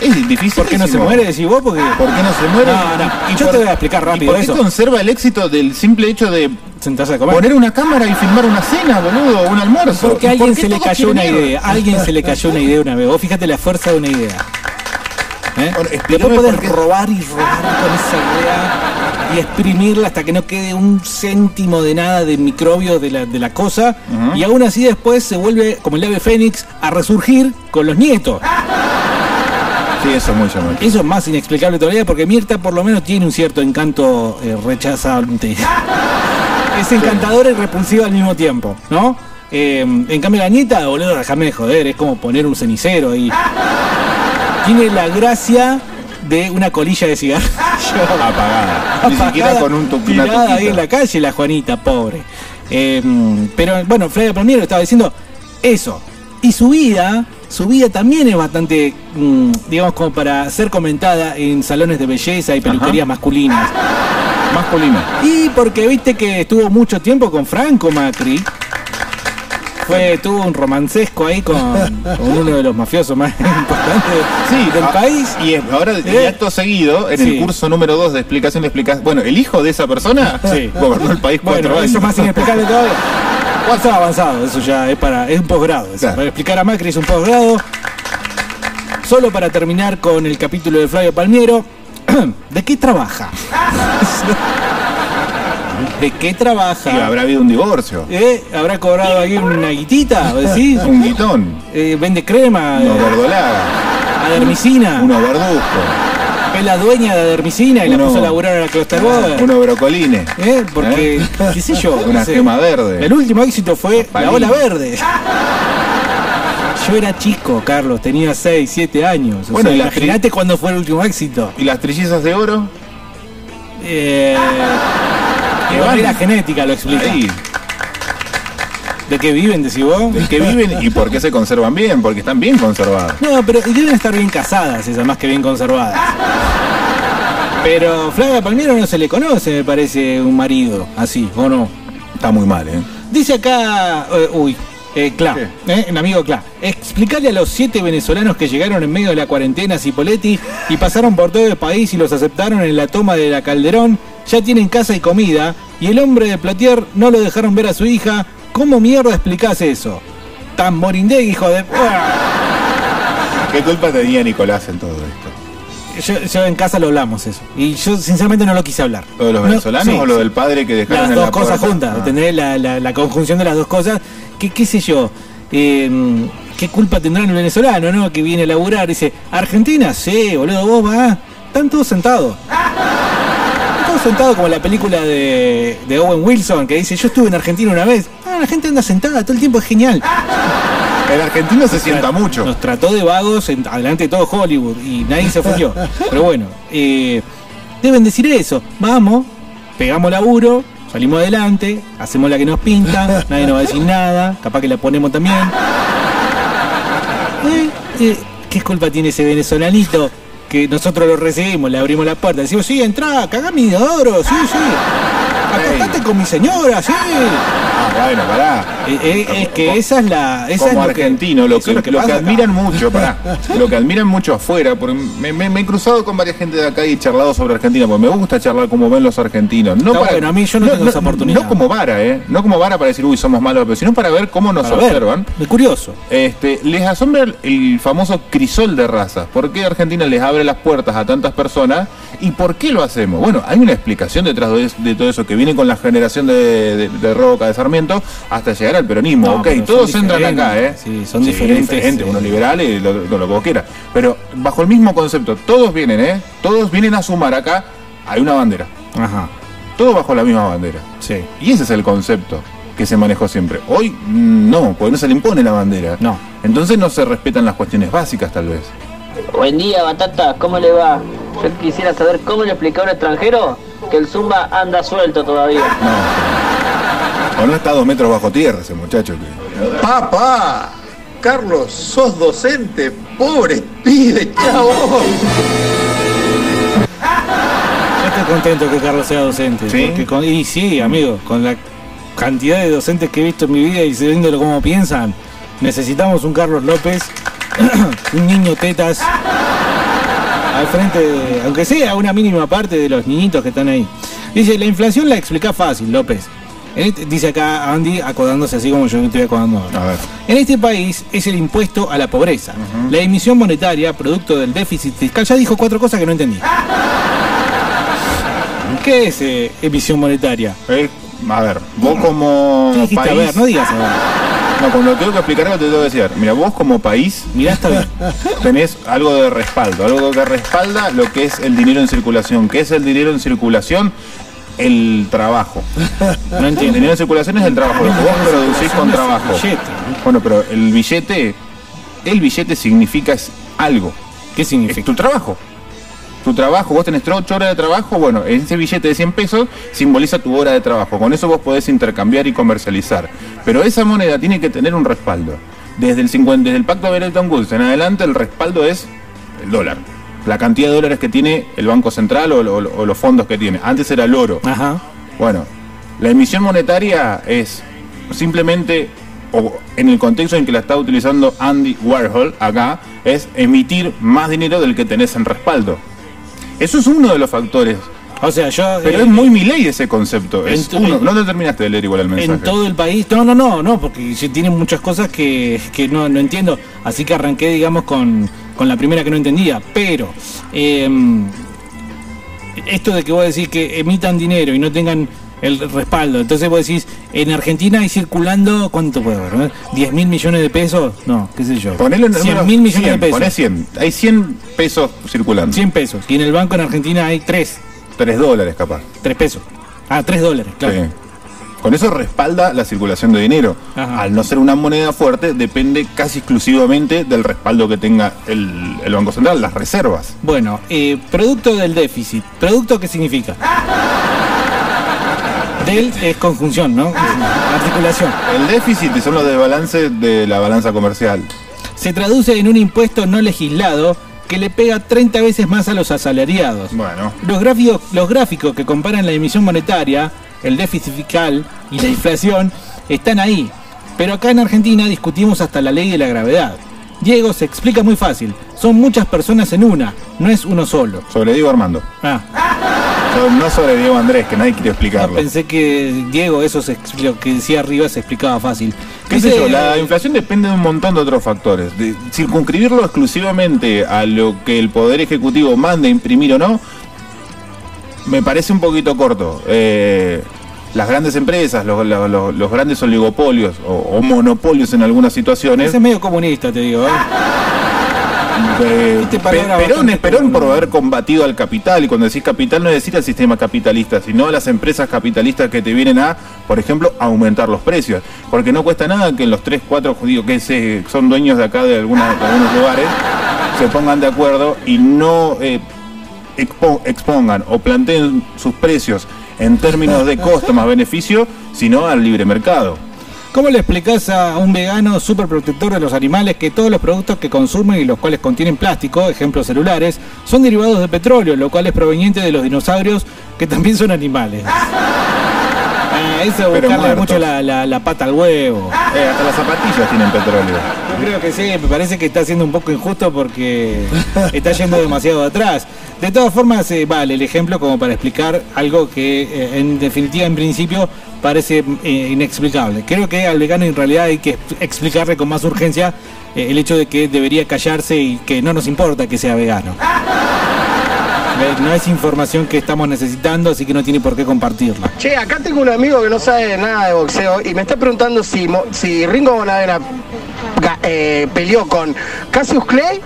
Es difícil.
¿Por qué no se muere? Decís vos, porque.
¿Por qué no se muere?
No, no.
¿Y
Yo
por-
te voy a explicar
¿Y
rápido
por qué
eso.
conserva el éxito del simple hecho de
Sentarse a comer.
poner una cámara y filmar una cena, boludo, un almuerzo?
Porque
¿Y
a alguien
por
se le cayó una
ir?
idea. Alguien se le cayó una idea una vez. Vos fíjate la fuerza de una idea. ¿Eh?
Bueno,
Después podés robar y robar con esa idea y exprimirla hasta que no quede un céntimo de nada de microbios de la, de la cosa. Y aún así después se vuelve, como el ave fénix, a resurgir con los nietos.
Sí, eso es muy llamativo.
Eso es más inexplicable todavía porque Mirta por lo menos tiene un cierto encanto eh, rechazante. [laughs] es encantadora y repulsiva al mismo tiempo, ¿no? Eh, en cambio la nieta, boludo, déjame de joder, es como poner un cenicero ahí. [laughs] Tiene la gracia de una colilla de cigarro. [laughs]
Apagada. Ni siquiera con un tu- una
tirada ahí en la calle la Juanita, pobre. Eh, pero bueno, Flavia Palmiero estaba diciendo eso. Y su vida, su vida también es bastante, mm, digamos, como para ser comentada en salones de belleza y peluquerías masculinas. [laughs]
Masculina.
Y porque viste que estuvo mucho tiempo con Franco Macri. Fue, tuvo un romancesco ahí con, con uno de los mafiosos más [laughs] importantes
Sí,
del
ah,
país.
Y es- ahora, y
Eh.
acto seguido, en
Sí.
el curso número 2 de explicación de explicación. Bueno, el hijo de esa persona
Sí.
gobernó el país cuatro
Bueno,
años.
eso es más inexplicable todavía. [laughs] Está avanzado, eso ya es para es un posgrado.
Claro.
Para explicar a Macri es un posgrado. Solo para terminar con el capítulo de Flavio Palmiero, [clears throat] ¿de qué trabaja? [laughs] ¿De qué trabaja?
Y habrá habido un divorcio.
¿Eh? ¿Habrá cobrado ahí una guitita? ¿vos decís? [laughs]
Un guitón.
Eh, ¿Vende crema?
Una verdolaga.
¿Adermicina?
Unos verduzcos.
¿Es la dueña de Adermicina y la puso a laburar a la Klosterboer?
Unos brocolines.
¿Eh? Porque,
¿Eh? [laughs]
qué sé yo.
Una
no sé.
gema verde.
El último éxito fue La. Ola Verde. Yo era chico, Carlos, tenía 6, 7 años. O
Bueno,
sea, imagínate cuándo fue el último éxito.
¿Y las trillizas de oro?
Eh,
¿Qué
de
van?
manera genética lo explica.
Ahí.
¿De qué viven, decís vos?
¿De qué viven y por qué se conservan bien? Porque están bien conservadas.
No, pero deben estar bien casadas esas, más que bien conservadas. Pero Flavia Palmiero no se le conoce, me parece, un marido así, ¿o no?
Está muy mal, ¿eh?
Dice acá, eh, uy, Eh, Cla, eh, el amigo Cla. Explicarle a los siete venezolanos que llegaron en medio de la cuarentena a Cipoletti y pasaron por todo el país y los aceptaron en la toma de la Calderón, ya tienen casa y comida, y el hombre de Platier no lo dejaron ver a su hija. ¿Cómo mierda explicás eso? Tan morindé, hijo de...
¿Qué culpa tenía Nicolás en todo esto?
Yo, yo en casa lo hablamos eso. Y yo sinceramente no lo quise hablar.
¿Lo de los
No,
venezolanos
sí,
o lo del padre que dejaron
Las
en
dos
la
cosas
puerta?
juntas,
Ah.
¿entendés? La, la- la conjunción de las dos cosas. ¿Qué, qué sé yo? Eh, ¿Qué culpa tendrá el venezolano, no? Que viene a laburar. Dice, Argentina, sí, boludo, vos vas. Están todos sentados. Están todos sentados como la película de, de Owen Wilson que dice, yo estuve en Argentina una vez. Ah, la gente anda sentada, todo el tiempo es genial.
El argentino se sienta mucho.
Nos trató de vagos en, adelante de todo Hollywood y nadie se ofendió. [laughs] Pero bueno, eh, deben decir eso. Vamos, pegamos laburo, salimos adelante, hacemos la que nos pinta, nadie nos va a decir nada, capaz que la ponemos también. [laughs] Eh, eh, ¿Qué culpa tiene ese venezolanito? Que nosotros lo recibimos, le abrimos la puerta, decimos, sí, entra, cagá mi inodoro, sí, sí. Acostate con mi señora, sí.
Bueno, pará.
Eh, eh, es que esa es la. Esa
Como
es lo que-
argentino, lo que, lo que,
acá.
admiran mucho, pará, [laughs] lo que admiran mucho afuera, porque me, me- me he cruzado con varias gente de acá y he charlado sobre Argentina, porque me gusta charlar como ven los argentinos. No
Está bueno, a mí yo no tengo esa oportunidad.
No como vara, ¿eh? No como vara para decir, uy, somos malos, pero sino para ver cómo nos
Para
observan.
Es curioso.
Este, les asombra el, el famoso crisol de razas. ¿Por qué Argentina les abre las puertas a tantas personas? ¿Y por qué lo hacemos? Bueno, hay una explicación detrás de, de todo eso que viene con la generación de, de- de Roca, de Sarmiento, hasta llegar al peronismo.
No,
ok, todos entran acá, ¿eh?
Sí, son diferentes,
diferentes,
eh.
uno liberal y lo, lo- lo que vos quieras. Pero bajo el mismo concepto, todos vienen, ¿eh? Todos vienen a sumar acá. Hay una bandera.
Ajá.
Todo bajo la misma bandera.
Sí.
Y ese es el concepto que se manejó siempre. Hoy mm, no, porque no se le impone la bandera.
No.
Entonces no se respetan las cuestiones básicas tal vez.
Buen día, Batata, ¿cómo le va? Yo quisiera saber cómo le explica a un extranjero que el Zumba anda suelto todavía.
O no está a dos metros bajo tierra ese muchacho que.
Papá, Carlos, sos docente, pobre pibe, chavo.
Yo estoy contento que Carlos sea docente.
¿Sí?
porque con- y sí, amigo, con la cantidad de docentes que he visto en mi vida y sabiéndolo cómo piensan, necesitamos un Carlos López, [clears throat] un niño tetas, al frente, de- aunque sea una mínima parte de los niñitos que están ahí. Dice, la inflación la explica fácil, López. Este- dice acá Andy acodándose así como yo me estoy acodando ahora.
A ver.
En este país es el impuesto a la pobreza. La emisión monetaria, producto del déficit fiscal, ya dijo cuatro cosas que no entendí. [laughs] ¿Qué es eh, emisión monetaria?
Eh, a ver, vos como país.
A ver, no digas a ver.
No, cuando tengo que explicar algo te tengo que decir. Mira, vos como país.
Mirá, está bien. [laughs]
Tenés algo de respaldo, algo que respalda lo que es el dinero en circulación. ¿Qué es el dinero en circulación? El trabajo.
No entiendo.
dinero en circulación es el trabajo, lo que vos producís con
Es
trabajo. Bueno, pero el billete, el billete significa es algo.
¿Qué
Es
significa?
tu trabajo. Tu trabajo, vos tenés 8 horas de trabajo, bueno, ese billete de 100 pesos simboliza tu hora de trabajo. Con eso vos podés intercambiar y comercializar. Pero esa moneda tiene que tener un respaldo. Desde el, 50, desde el pacto de Bretton Woods en adelante, el respaldo es el dólar. La cantidad de dólares que tiene el Banco Central o, o los fondos que tiene. Antes era el oro.
Ajá.
Bueno, la emisión monetaria es simplemente, o en el contexto en que la está utilizando Andy Warhol acá, es emitir más dinero del que tenés en respaldo. Eso es uno de los factores.
O sea, yo.
Pero
eh,
es muy mi ley ese concepto.
en
Es uno.
en-
No te terminaste de leer igual el mensaje.
en todo el país. No, no, no, no, porque sí tiene muchas cosas que, que no, no entiendo. Así que arranqué, digamos, con, con la primera que no entendía. Pero eh, esto de que vos decís que emitan dinero y no tengan el respaldo. Entonces vos decís, en Argentina hay circulando, ¿cuánto puede haber? ¿10 mil millones de pesos? No, qué sé yo.
Ponele el
100
número
mil millones
100,
de pesos.
Poné 100. Hay 100 pesos circulando.
100 pesos. Y en el banco en Argentina hay 3.
3 dólares capaz.
3 pesos. Ah, 3 dólares, claro.
Sí. Con eso respalda la circulación de dinero.
Ajá.
Al no ser una moneda fuerte, depende casi exclusivamente del respaldo que tenga el, el Banco Central, las reservas.
Bueno, eh, producto del déficit. ¿Producto qué significa? Del es conjunción, ¿no? Articulación.
El déficit son los desbalances de la balanza comercial.
Se traduce en un impuesto no legislado que le pega 30 veces más a los asalariados.
Bueno,
Los gráficos, los gráficos que comparan la emisión monetaria, el déficit fiscal y la inflación están ahí. Pero acá en Argentina discutimos hasta la ley de la gravedad. Diego se explica muy fácil. Son muchas personas en una, no es uno solo.
Sobre Diego Armando.
Ah,
No sobre Diego Andrés, que nadie quiere explicarlo.
pensé que Diego eso se lo que decía arriba se explicaba fácil.
¿Qué
Dice-
yo? La inflación depende de un montón de otros factores. De circunscribirlo exclusivamente a lo que el Poder Ejecutivo mande imprimir o no, me parece un poquito corto. Eh, las grandes empresas, los, los- los- los grandes oligopolios o, o monopolios en algunas situaciones.
Ese es medio comunista, te digo. ¿eh? Palabra
Perón es Perón por haber combatido al capital, y cuando decís capital no es decir al sistema capitalista, sino a las empresas capitalistas que te vienen a, por ejemplo, aumentar los precios. Porque no cuesta nada que los tres, cuatro judíos que se, son dueños de acá de, alguna- de algunos lugares se pongan de acuerdo y no eh, expo- expongan o planteen sus precios en términos de costo más beneficio, sino al libre mercado.
¿Cómo le explicás a un vegano súper protector de los animales que todos los productos que consumen y los cuales contienen plástico, ejemplos celulares, son derivados de petróleo, lo cual es proveniente de los dinosaurios que también son animales? [laughs] Ah, eso es buscarle mucho la, la- la pata al huevo.
Eh, hasta las zapatillas tienen petróleo.
Yo creo que sí, me parece que está siendo un poco injusto porque [laughs] está yendo demasiado atrás. De todas formas, eh, vale el ejemplo como para explicar algo que eh, en definitiva, en principio, parece eh, inexplicable. Creo que al vegano en realidad hay que ex- explicarle con más urgencia eh, el hecho de que debería callarse y que no nos importa que sea vegano. [laughs] Eh, No es información que estamos necesitando, así que no tiene por qué compartirla.
Che, acá tengo un amigo que no sabe nada de boxeo y me está preguntando si, Ringo Bonavena ga- eh, peleó con Cassius Clay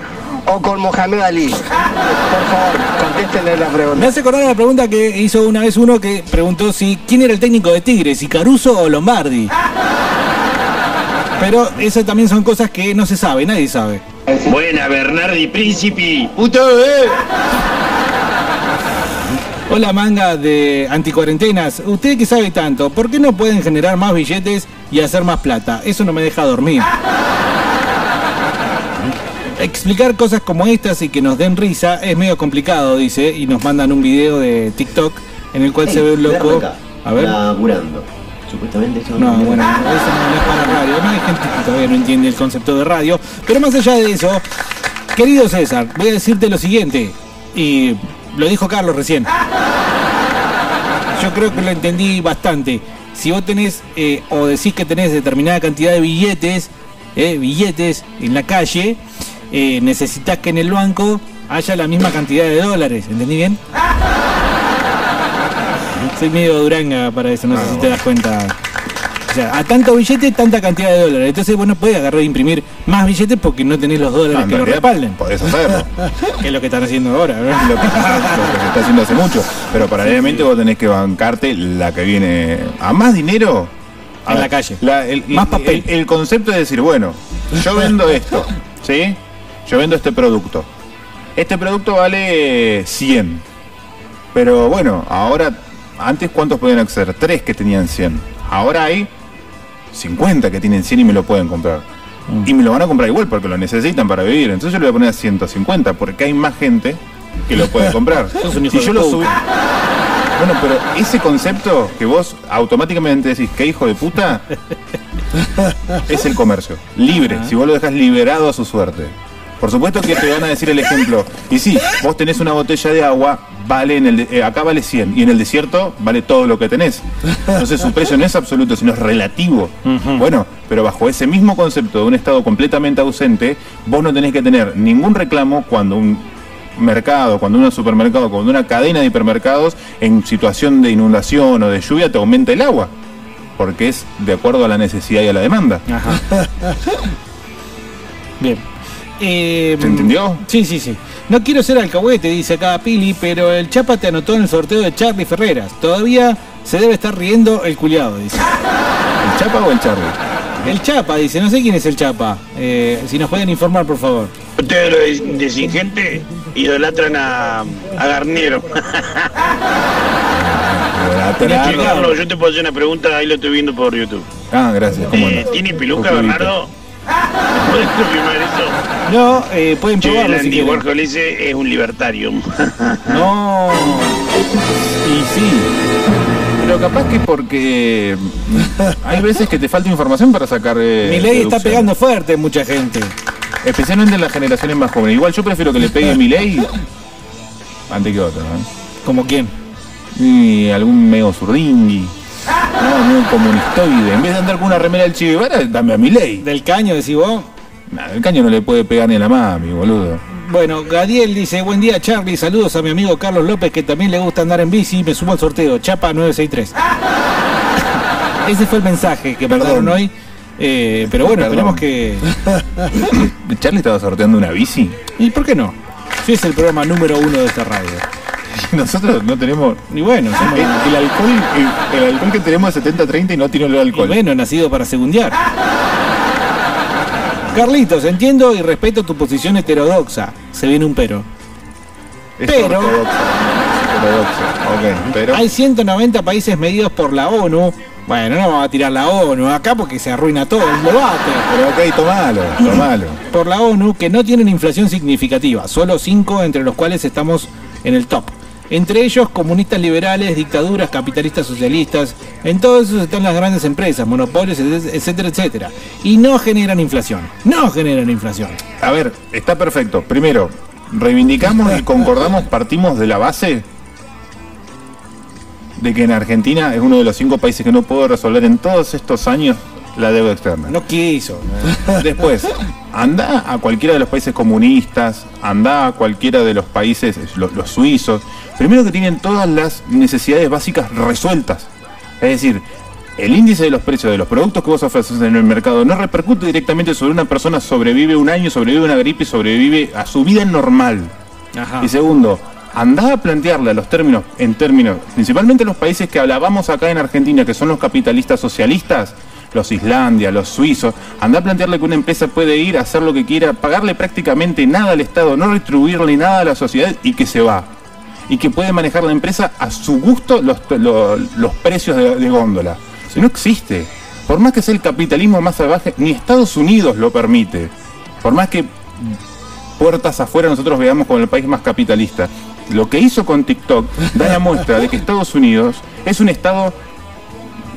o con Mohamed Ali. Por favor, contéstenle la pregunta.
Me hace acordar la pregunta que hizo una vez uno que preguntó si quién era el técnico de Tigres, si Caruso o Lombardi. Pero esas también son cosas que no se sabe, nadie sabe.
Buena, Bernardi Príncipe. ¡Puto, eh!
Hola manga de anticuarentenas, usted que sabe tanto, ¿por qué no pueden generar más billetes y hacer más plata? Eso no me deja dormir. Explicar cosas como estas y que nos den risa es medio complicado, dice, y nos mandan un video de TikTok en el cual se ve un loco. A ver.
Laburando. Supuestamente eso
No, bueno, eso no, no es para radio. No hay gente que todavía no entiende el concepto de radio. Pero más allá de eso, querido César, voy a decirte lo siguiente. Y lo dijo Carlos recién. Yo creo que lo entendí bastante. Si vos tenés eh, o decís que tenés determinada cantidad de billetes, eh, billetes en la calle, eh, necesitas que en el banco haya la misma cantidad de dólares. ¿Entendí bien? Soy medio duranga para eso, no sé si te das cuenta. O sea, a tanto billete, tanta cantidad de dólares. Entonces vos no podés agarrar e imprimir más billetes porque no tenés los dólares
No, en
que lo respalden.
Podés hacerlo. [laughs]
que es lo que están haciendo ahora, ¿verdad?
lo que, se está, lo que está haciendo hace mucho. Pero paralelamente vos tenés que bancarte la que viene a más dinero. A
En la calle.
la- el,
Más papel.
El, el concepto de decir, bueno, yo vendo esto, ¿sí? Yo vendo este producto. Este producto vale 100. Pero bueno, ahora, antes cuántos podían acceder? Tres que tenían 100. Ahora hay 50 que tienen 100 y me lo pueden comprar.
Mm.
Y me lo van a comprar igual porque lo necesitan para vivir. Entonces yo le voy a poner a 150 porque hay más gente que lo puede comprar. [laughs] Si yo lo subí. Bueno, pero ese concepto que vos automáticamente decís que hijo de puta [laughs] es el comercio. Libre. Si vos lo dejas liberado a su suerte. Por supuesto que te van a decir el ejemplo. Y sí, vos tenés una botella de agua, vale en el de- eh, acá vale 100 y en el desierto vale todo lo que tenés. Entonces su precio no es absoluto, sino es relativo. Bueno, pero bajo ese mismo concepto de un estado completamente ausente, vos no tenés que tener ningún reclamo cuando un mercado, cuando un supermercado, cuando una cadena de hipermercados en situación de inundación o de lluvia te aumenta el agua. Porque es de acuerdo a la necesidad y a la demanda. [laughs]
Bien. Eh,
¿Se entendió?
Sí, sí, sí. No quiero ser alcahuete, dice acá Pili, pero el Chapa te anotó en el sorteo de Charlie Ferreras. Todavía se debe estar riendo el culiado, dice.
¿El Chapa o el Charlie?
El Chapa, dice, no sé quién es el Chapa. Eh, si nos pueden informar, por favor.
Ustedes los de, de sin gente idolatran a, a. Carlos, yo te puedo hacer una pregunta, ahí lo estoy viendo por YouTube.
Ah, gracias. ¿Cómo
Eh,
no?
¿Tiene peluca Bernardo?
No, eh, pueden
Che,
probarlo
el
si
Andy
quieren.
Warhol ese es un libertario. [laughs]
No. Y sí.
Pero capaz que porque hay veces que te falta información para sacar. Eh,
Mi ley está pegando fuerte mucha gente.
Especialmente en las generaciones más jóvenes. Igual yo prefiero que le pegue mi ley antes que otro, ¿no?
¿Como quién?
Y algún medio zurdingui. No, medio comunistoide. En vez de andar con una remera del Che Guevara, dame a mi ley.
Del caño, decís vos.
el caño no le puede pegar ni a la mami, boludo.
Bueno, Gadiel dice, buen día Charlie, saludos a mi amigo Carlos López que también le gusta andar en bici, me sumo al sorteo, Chapa 963. [laughs] Ese fue el mensaje que mandaron hoy, eh, pero bueno,
Perdón.
esperemos que... [laughs]
¿Charlie estaba sorteando una bici?
¿Y por qué no? Si es el programa número uno de esta radio. [laughs]
Nosotros no tenemos...
Y bueno, somos-
El, el alcohol, el, el alcohol que tenemos es 70-30 y no tiene olor a
y
alcohol.
bueno, nacido para segundear. Carlitos, entiendo y respeto tu posición heterodoxa. Se viene un pero.
Es
pero-
ortodoxa, es ortodoxa. Ok, pero...
Hay 190 países medidos por la ONU. Bueno, no vamos a tirar la ONU acá porque se arruina todo el debate.
Pero ok, tomalo, tomalo. [laughs]
Por la ONU que no tienen inflación significativa, solo 5 entre los cuales estamos en el top. Entre ellos comunistas liberales, dictaduras, capitalistas socialistas, en todos esos están las grandes empresas, monopolios, etcétera, etcétera. Y no generan inflación, no generan inflación.
A ver, está perfecto. Primero, reivindicamos y concordamos, partimos de la base de que en Argentina es uno de los cinco países que no pudo resolver en todos estos años la deuda externa.
No quiso.
Después, anda a cualquiera de los países comunistas, anda a cualquiera de los países, los, los suizos, primero que tienen todas las necesidades básicas resueltas. Es decir, el índice de los precios de los productos que vos ofreces en el mercado no repercute directamente sobre una persona, sobrevive un año, sobrevive una gripe, sobrevive a su vida normal.
Ajá.
Y segundo, andá a plantearle a los términos, en términos, principalmente los países que hablábamos acá en Argentina, que son los capitalistas socialistas, los Islandia, los suizos, andá a plantearle que una empresa puede ir a hacer lo que quiera, pagarle prácticamente nada al Estado, no retribuirle nada a la sociedad y que se va. Y que puede manejar la empresa a su gusto los, lo- los precios de, de góndola. No existe. Por más que sea el capitalismo más salvaje, ni Estados Unidos lo permite. Por más que puertas afuera nosotros veamos como el país más capitalista. Lo que hizo con TikTok da la muestra de que [laughs] Estados Unidos es un Estado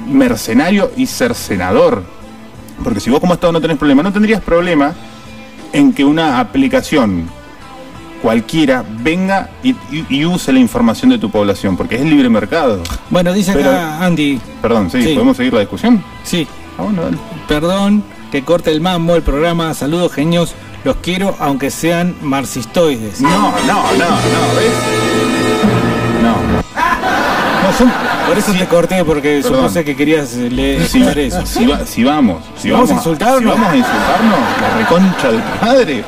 mercenario y cercenador. Porque si vos como Estado no tenés problema, no tendrías problema en que una aplicación cualquiera venga y, y- y use la información de tu población, porque es el libre mercado.
Bueno, dice
Pero-
acá Andy.
Perdón, sí,
Sí.
¿podemos seguir la discusión?
Sí.
Ah, bueno, dale.
Perdón que corte el mambo el programa. Saludos genios. Los quiero aunque sean marxistoides.
No, no, no, no, ¿ves?
Por eso te corté, porque
Perdón.
supuse que querías leer
Si,
eso.
si va- si vamos, si
¿Vamos
vamos,
a insultarnos?
si vamos a insultarnos, la reconcha de tu madre.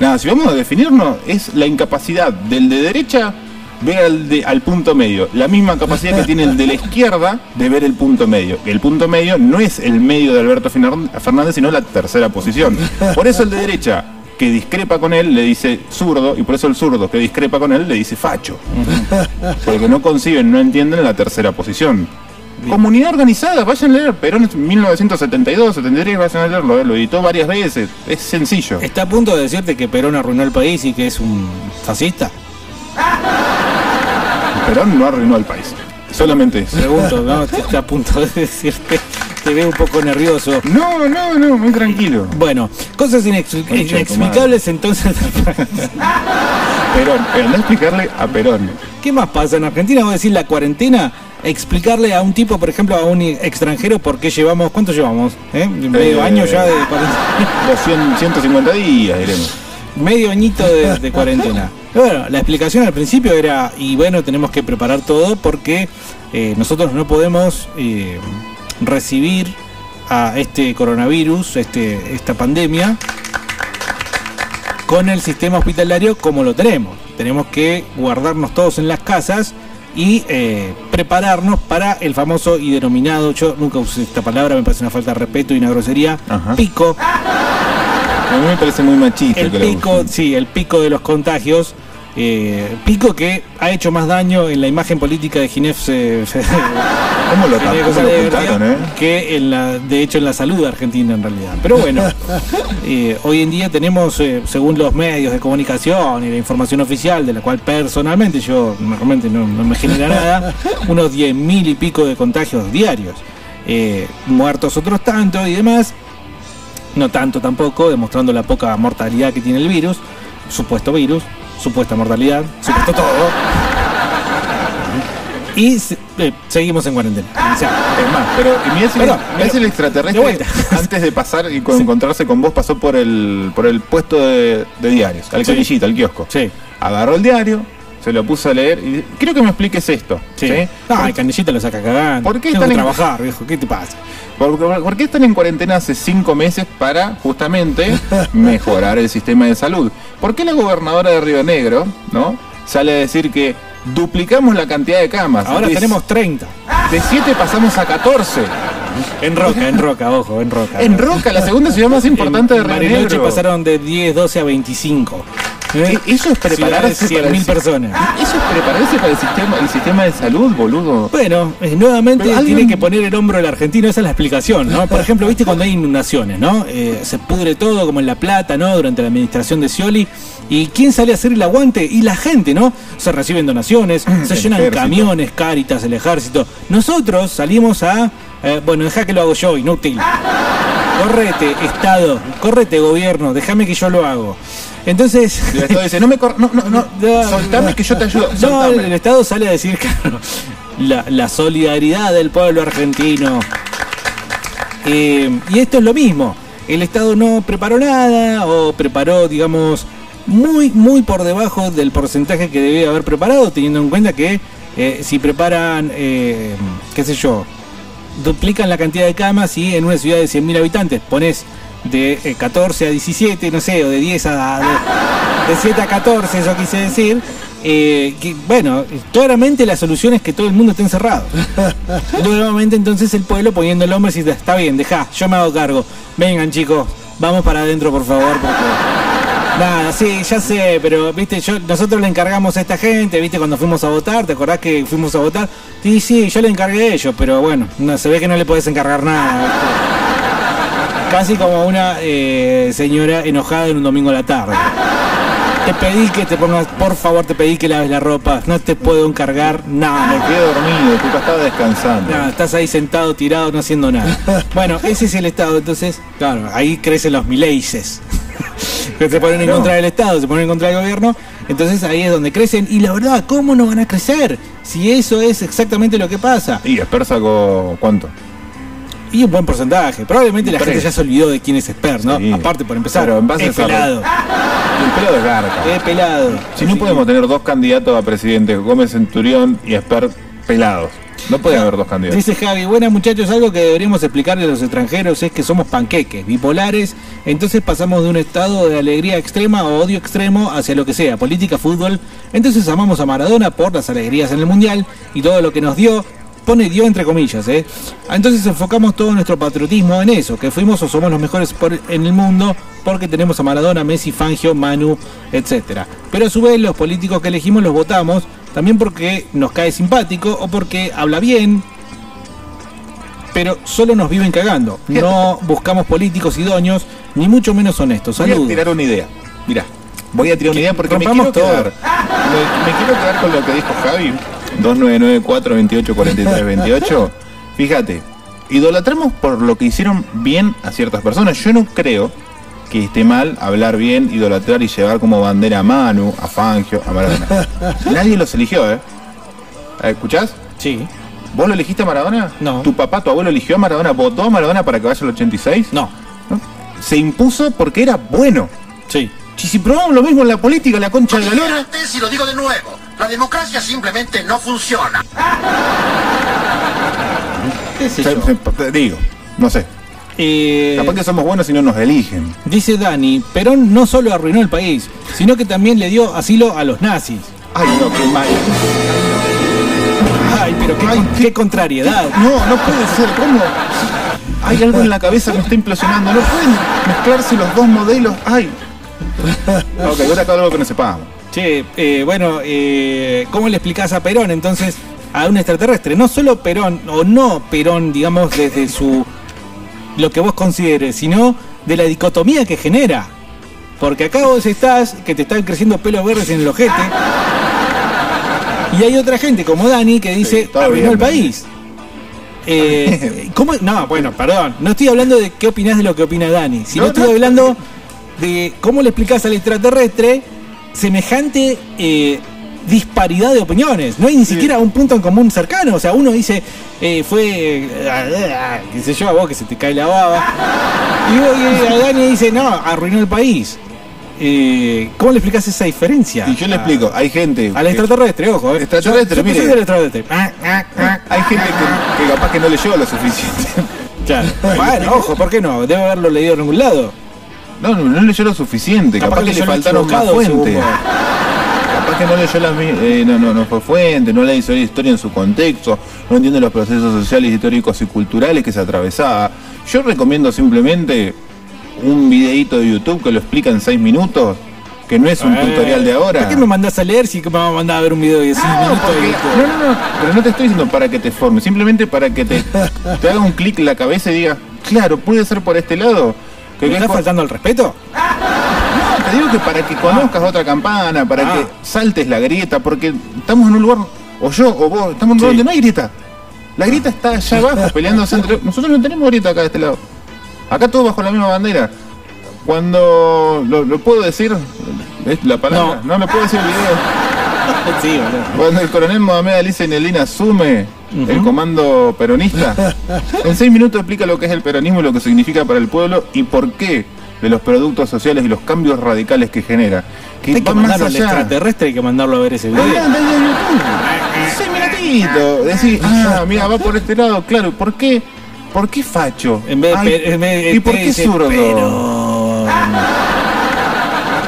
Nada, si vamos a definirnos, es la incapacidad del de derecha ver al, de- al punto medio. La misma capacidad que tiene el de la izquierda de ver el punto medio. El punto medio no es el medio de Alberto Fernández, sino la tercera posición. Por eso el de derecha que discrepa con él le dice zurdo, y por eso el zurdo que discrepa con él le dice facho. Porque no conciben, no entienden la tercera posición. Comunidad organizada, vayan a leer. Perón es 1972, 73, vayan a leerlo. eh, Lo editó varias veces. Es sencillo.
¿Está a punto de decirte que Perón arruinó el país y que es un fascista?
Perón no arruinó al país. Solamente eso.
Pregunto, ¿no? Está a punto de decirte. Te veo un poco nervioso.
No, no, no, muy tranquilo.
Bueno, cosas
Concha
inexplicables entonces. [laughs]
Perón, pero anda a explicarle a Perón.
¿Qué más pasa en Argentina? Vos decís la cuarentena, explicarle a un tipo, por ejemplo, a un extranjero por qué llevamos, ¿cuánto llevamos? ¿Eh? Medio
Eh,
año ya de [laughs] cuarentena.
200, 150 días, diremos.
Medio añito de, de cuarentena. [laughs] Bueno, la explicación al principio era, y bueno, tenemos que preparar todo porque eh, nosotros no podemos eh, recibir a este coronavirus, este, esta pandemia, con el sistema hospitalario como lo tenemos. Tenemos que guardarnos todos en las casas y eh, prepararnos para el famoso y denominado, yo nunca usé esta palabra, me parece una falta de respeto y una grosería,
Ajá.
pico,
A mí me parece muy machista
el
que
pico, sí, el pico de los contagios Eh, Pico que ha hecho más daño en la imagen política de Ginef eh, [laughs]
¿Cómo lo,
Ginebra
cómo lo
de
eh?
que en la, de hecho en la salud argentina en realidad. Pero bueno, [laughs] hoy en día tenemos, según los medios de comunicación y la información oficial, de la cual personalmente yo realmente no, no me genera nada, [laughs] unos 10 mil y pico de contagios diarios. Muertos otros tanto y demás. No tanto tampoco, demostrando la poca mortalidad que tiene el virus, supuesto virus, supuesta mortalidad, supuesto todo. Y se- eh, seguimos en cuarentena. O sea,
Es más, pero mirá si,
Perdón,
mirá si el
de
extraterrestre,
vuelta.
antes de pasar y con- encontrarse con vos, pasó por el, por el puesto de, de diarios, al
Sí.
al kiosco.
Sí.
Agarró el diario, se lo puso a leer y quiero que me expliques esto.
Sí.
¿sí?
Ah, el canillita lo saca cagando.
¿Por qué
Tengo que
están en-
trabajar, viejo? ¿Qué te pasa?
¿Por, por- por qué están en cuarentena hace cinco meses para justamente [laughs] mejorar el sistema de salud? ¿Por qué la gobernadora de Río Negro no sale a decir que duplicamos la cantidad de camas?
Ahora
De-
tenemos 30.
De 7 pasamos a 14.
En Roca, en Roca, ojo, en Roca.
En Roca, la segunda ciudad más importante de Río Negro.
pasaron de 10, 12 a 25. ¿Eh?
Eso es prepararse para el
100.000
si-
personas.
Eso es prepararse para el sistema, el sistema de salud, boludo.
Bueno, eh, nuevamente
alguien-
tiene que poner el hombro el argentino, esa es la explicación, ¿no? Por ejemplo, viste cuando hay inundaciones, ¿no? Eh, se pudre todo, como en La Plata, ¿no? Durante la administración de Scioli. ¿Y quién sale a hacer el aguante? Y la gente, ¿no? Se reciben donaciones, [clears throat] se
El
llenan
ejército.
camiones, Cáritas, el ejército. Nosotros salimos a... eh, bueno, deja que lo hago yo, inútil. [laughs] Correte, Estado, correte, gobierno, déjame que yo lo hago. Entonces...
El Estado dice, no me cor- no, no, no, [laughs] soltame que yo te ayudo.
No,
soltame.
el Estado sale a decir [laughs] claro, la, la solidaridad del pueblo argentino. Eh, y esto es lo mismo. El Estado no preparó nada o preparó, digamos, muy, muy por debajo del porcentaje que debía haber preparado, teniendo en cuenta que eh, si preparan, eh, qué sé yo, duplican la cantidad de camas y en una ciudad de 100.000 habitantes pones de eh, 14 a 17, no sé, o de 10 a... De, de 7 a 14, eso quise decir. eh, bueno, claramente la solución es que todo el mundo esté encerrado. Nuevamente entonces el pueblo poniendo el hombro y está bien, deja, yo me hago cargo. Vengan chicos, vamos para adentro por favor. Nada, sí, ya sé, pero viste, nosotros le encargamos a esta gente, viste, cuando fuimos a votar, ¿te acordás que fuimos a votar? Sí, sí, yo le encargué a ellos, pero bueno, no, se ve que no le podés encargar nada. Casi como una eh, señora enojada en un domingo a la tarde. Te pedí que te pongas, por favor, te pedí que laves la ropa, no te puedo encargar nada.
Me quedé dormido, tu estaba descansando.
No, estás ahí sentado, tirado, no haciendo nada. [laughs] Bueno, ese es el Estado, entonces, claro, ahí crecen los mileises. [laughs] que se ponen en contra del Estado, se ponen en contra del gobierno. Entonces ahí es donde crecen. Y la verdad, ¿cómo no van a crecer? Si eso es exactamente lo que pasa.
Y Esper sacó, ¿cuánto?
Y un buen porcentaje. Probablemente la gente ya se olvidó de quién es Esper, ¿no?
Sí.
Aparte, por empezar,
Pero en base a
es
esa-
pelado.
El pelado es garca.
Es pelado.
Si no podemos tener dos candidatos a presidente, Gómez Centurión y Esper pelados. No puede haber dos candidatos.
Dice Javi, buenas muchachos, algo que deberíamos explicarle a los extranjeros es que somos panqueques, bipolares, entonces pasamos de un estado de alegría extrema o odio extremo hacia lo que sea, política, fútbol, entonces amamos a Maradona por las alegrías en el Mundial y todo lo que nos dio, pone dio entre comillas, ¿eh? Entonces enfocamos todo nuestro patriotismo en eso, que fuimos o somos los mejores por- en el mundo porque tenemos a Maradona, Messi, Fangio, Manu, etcétera. Pero a su vez los políticos que elegimos los votamos también porque nos cae simpático o porque habla bien, pero solo nos viven cagando. No [laughs] buscamos políticos idóneos, ni mucho menos honestos.
Voy a
Saludos.
tirar una idea. Mira, voy a tirar una idea porque me quiero, quedar, me, me quiero quedar con lo que dijo Javi. 2994 28 43 28. Fíjate, idolatramos por lo que hicieron bien a ciertas personas. Yo no creo que esté mal hablar bien, idolatrar y llevar como bandera a Manu, a Fangio, a Maradona. [laughs] Nadie los eligió, ¿eh? ¿Escuchás?
Sí.
¿Vos lo elegiste a Maradona?
No.
¿Tu papá, tu abuelo eligió a Maradona? ¿Votó a Maradona para que vaya al 86?
No.
Se impuso porque era bueno.
Sí.
Y si probamos lo mismo en la política, la concha de la lora.
Y lo digo de nuevo, la democracia simplemente no funciona.
¿Qué sé yo?
te digo, no sé.
Eh,
Capaz que somos buenos si no nos eligen.
Dice Dani, Perón no solo arruinó el país, sino que también le dio asilo a los nazis.
Ay, no, qué mal.
Ay, pero qué, con- qué contrariedad.
No, no puede ser. ¿Cómo? Hay algo en la cabeza que me está implosionando. No pueden mezclarse los dos modelos. Ay. [laughs] Ok, ahora acá algo que no sepamos.
Che, eh, bueno, eh, ¿cómo le explicás a Perón entonces a un extraterrestre? No solo Perón, o no Perón, digamos, desde su. lo que vos consideres, sino de la dicotomía que genera. Porque acá vos estás, que te están creciendo pelos verdes en el ojete. Y hay otra gente como Dani que dice,
todo
arruinó
bien,
el
Dani".
país. Eh, ¿cómo? No, bueno, perdón. No estoy hablando de qué opinás de lo que opina Dani, sino
No,
estoy
no.
hablando de cómo le explicás al extraterrestre semejante eh, disparidad de opiniones. No hay ni siquiera un punto en común cercano. O sea, uno dice, eh, fue, eh, qué sé yo, a vos que se te cae la baba. Y, vos- y a Dani dice, no, arruinó el país. Eh, ¿Cómo le explicás esa diferencia?
Y yo le explico, hay gente.
Al extraterrestre, ojo. eh.
Extraterrestre,
Yo- yo
mire.
extraterrestre. Ah, ah, ah.
Hay gente que, que capaz que no leyó lo suficiente.
Claro. [laughs] Bueno, ojo, ¿por qué no? Debe haberlo leído en algún lado.
No, no, no leyó lo suficiente.
Capaz
Capaz,
que
que le
leyó
faltaron más fuentes. Capaz que no leyó las mi- eh, no, no, no fue fuente, no le hizo la historia en su contexto, no entiende los procesos sociales, históricos y culturales que se atravesaba. Yo recomiendo simplemente un videíto de YouTube que lo explica en 6 minutos, que no es un
Eh,
tutorial de ahora.
¿Por qué me mandás a leer si me vas a mandar a ver un video de 10
No,
minutos?
porque- no, no, no, pero no te estoy diciendo para que te formes, simplemente para que te, te haga un clic en la cabeza y digas, claro, puede ser por este lado. Que
¿Me estás faltando al respeto?
No, te digo que para que conozcas otra campana, para
Ah.
que saltes la grieta, porque estamos en un lugar, o yo o vos, estamos en un lugar
Sí.
donde no hay grieta. La grieta está allá abajo peleándose entre. Nosotros no tenemos grieta acá de este lado. Acá todos bajo la misma bandera. Cuando lo, lo puedo decir, es la palabra, no, lo puedo decir en el video. [laughs]
sí.
Cuando el coronel Mohamed Ali Zainuddin asume el comando peronista, [laughs] en seis minutos explica lo que es el peronismo y lo que significa para el pueblo y por qué de los productos sociales y los cambios radicales que genera. Que
Hay que mandarlo al extraterrestre, hay que mandarlo a ver ese video.
YouTube. Seis minutitos. Decís, ah, mira, va por este lado, claro. ¿Por qué? ¿Por qué facho?
En vez de
Ay,
pe- en vez de-
¿Y por qué zurdo?
Perón.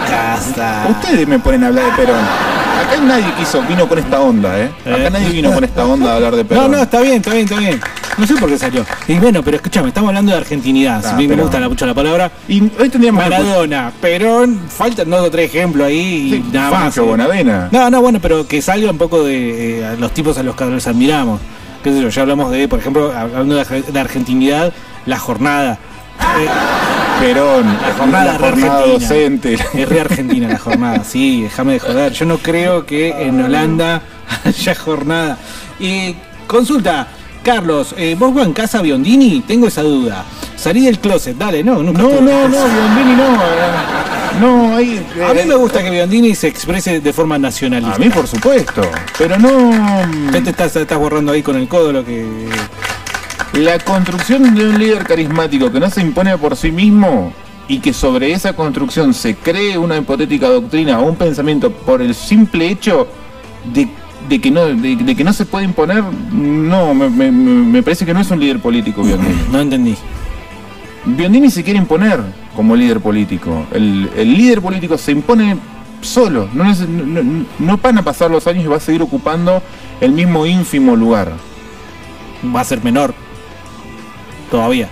Casa.
Ustedes me ponen a hablar de Perón. Acá nadie quiso, vino con esta onda, ¿eh? Acá
Eh.
nadie vino con esta onda a hablar de
No,
Perón.
no, está bien, está bien, está bien. No sé por qué salió. Y bueno, pero escúchame, estamos hablando de argentinidad.
Ah,
si a mí me gusta la- mucho la palabra.
Y hoy tendríamos que-
Maradona, Perón, faltan dos o tres ejemplos ahí y
Sí,
nada más.
Fangio, Bonavena.
No, no, bueno, pero que salga un poco de eh, los tipos a los que nos admiramos. Qué sé yo, ya hablamos de, por ejemplo, hablando de, de argentinidad, la jornada. Eh,
Perón,
la jornada,
la jornada docente.
Es re argentina la jornada, sí, déjame de joder. Yo no creo que en Holanda haya jornada. Y consulta, Carlos, eh, ¿vos vas en casa Biondini? Tengo esa duda. Salí del closet, dale, no, nunca
No, no, no. Biondini no. eh, No, ahí.
A mí
eh,
me gusta que Biondini se exprese de forma nacionalista.
A mí, por supuesto. Pero no.
Ya te estás, estás borrando ahí con el codo lo que.
La construcción de un líder carismático que no se impone por sí mismo y que sobre esa construcción se cree una hipotética doctrina o un pensamiento por el simple hecho de, de que, no, de, de que no se puede imponer, no, me, me- me parece que no es un líder político Biondini.
No entendí.
Biondini se quiere imponer como líder político. El, el líder político se impone solo. No- no- no van a pasar los años y va a seguir ocupando el mismo ínfimo lugar.
Va a ser menor. Todavía.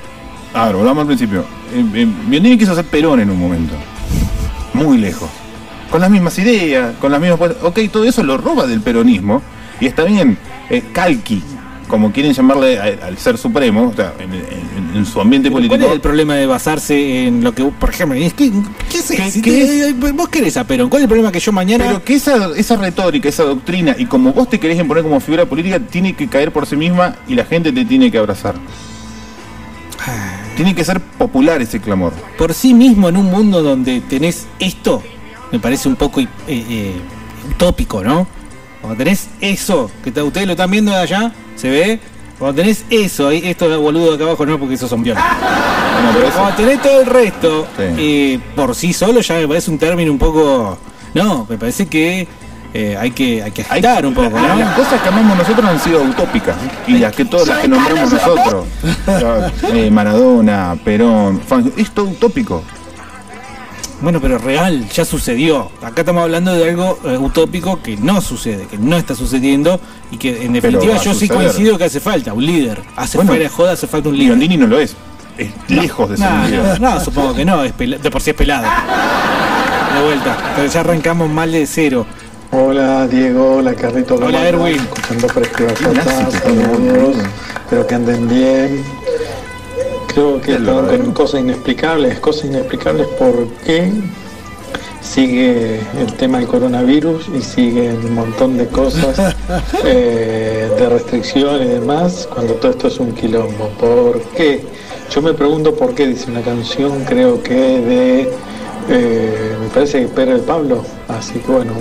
A ver, volvamos al principio. Eh, eh, Biondini quiso ser Perón en un momento. Muy lejos. Con las mismas ideas, con las mismas... Ok, todo eso lo roba del peronismo. Y está bien. eh, calqui, como quieren llamarle al ser supremo, o sea, en, en- en su ambiente
¿Cuál
político.
es el problema de basarse en lo que, por ejemplo, es que, ¿qué sé?
¿Qué-
Si
qué
te- vos querés a Perón, ¿cuál es el problema que yo mañana
Pero que esa, esa retórica, esa doctrina, y como vos te querés imponer como figura política, tiene que caer por sí misma y la gente te tiene que abrazar. Tiene que ser popular ese clamor.
por sí mismo en un mundo donde tenés esto, me parece un poco eh, eh, utópico, ¿no? Cuando tenés eso, que ustedes lo están viendo de allá, ¿se ve? Cuando tenés eso, ahí, esto de boludo acá abajo no, porque esos son violas.
Bueno, pero
Cuando tenés todo el resto,
Sí.
eh, por sí solo ya me parece un término un poco... No, me parece que eh, hay que hay que agitar un poco,
la-
¿no?
Las cosas que amamos nosotros han sido utópicas. Y las que todas las que nombramos nosotros. Eh, Maradona, Perón, es todo utópico.
Bueno, pero real, ya sucedió. Acá estamos hablando de algo eh, utópico que no sucede, que no está sucediendo y que en definitiva yo sí coincido que hace falta un líder. Hace
Bueno,
fuera de joda, hace falta un líder.
Biondini no lo es. Es lejos de ser
No,
un líder.
no, no, supongo que no, es de por sí es pelado. de vuelta. Pero ya arrancamos mal de cero.
Hola Diego, hola Carlito.
Hola, Erwin.
Escuchando
que
saludos. Espero que anden bien. Creo que
Es
están
verdadero.
con cosas inexplicables. Cosas inexplicables porque sigue el tema del coronavirus y sigue un montón de cosas [laughs] eh, de restricción y demás cuando todo esto es un quilombo. ¿Por qué? Yo me pregunto por qué, dice una canción, creo que de, eh, me parece que Pedro de Pablo, así que bueno,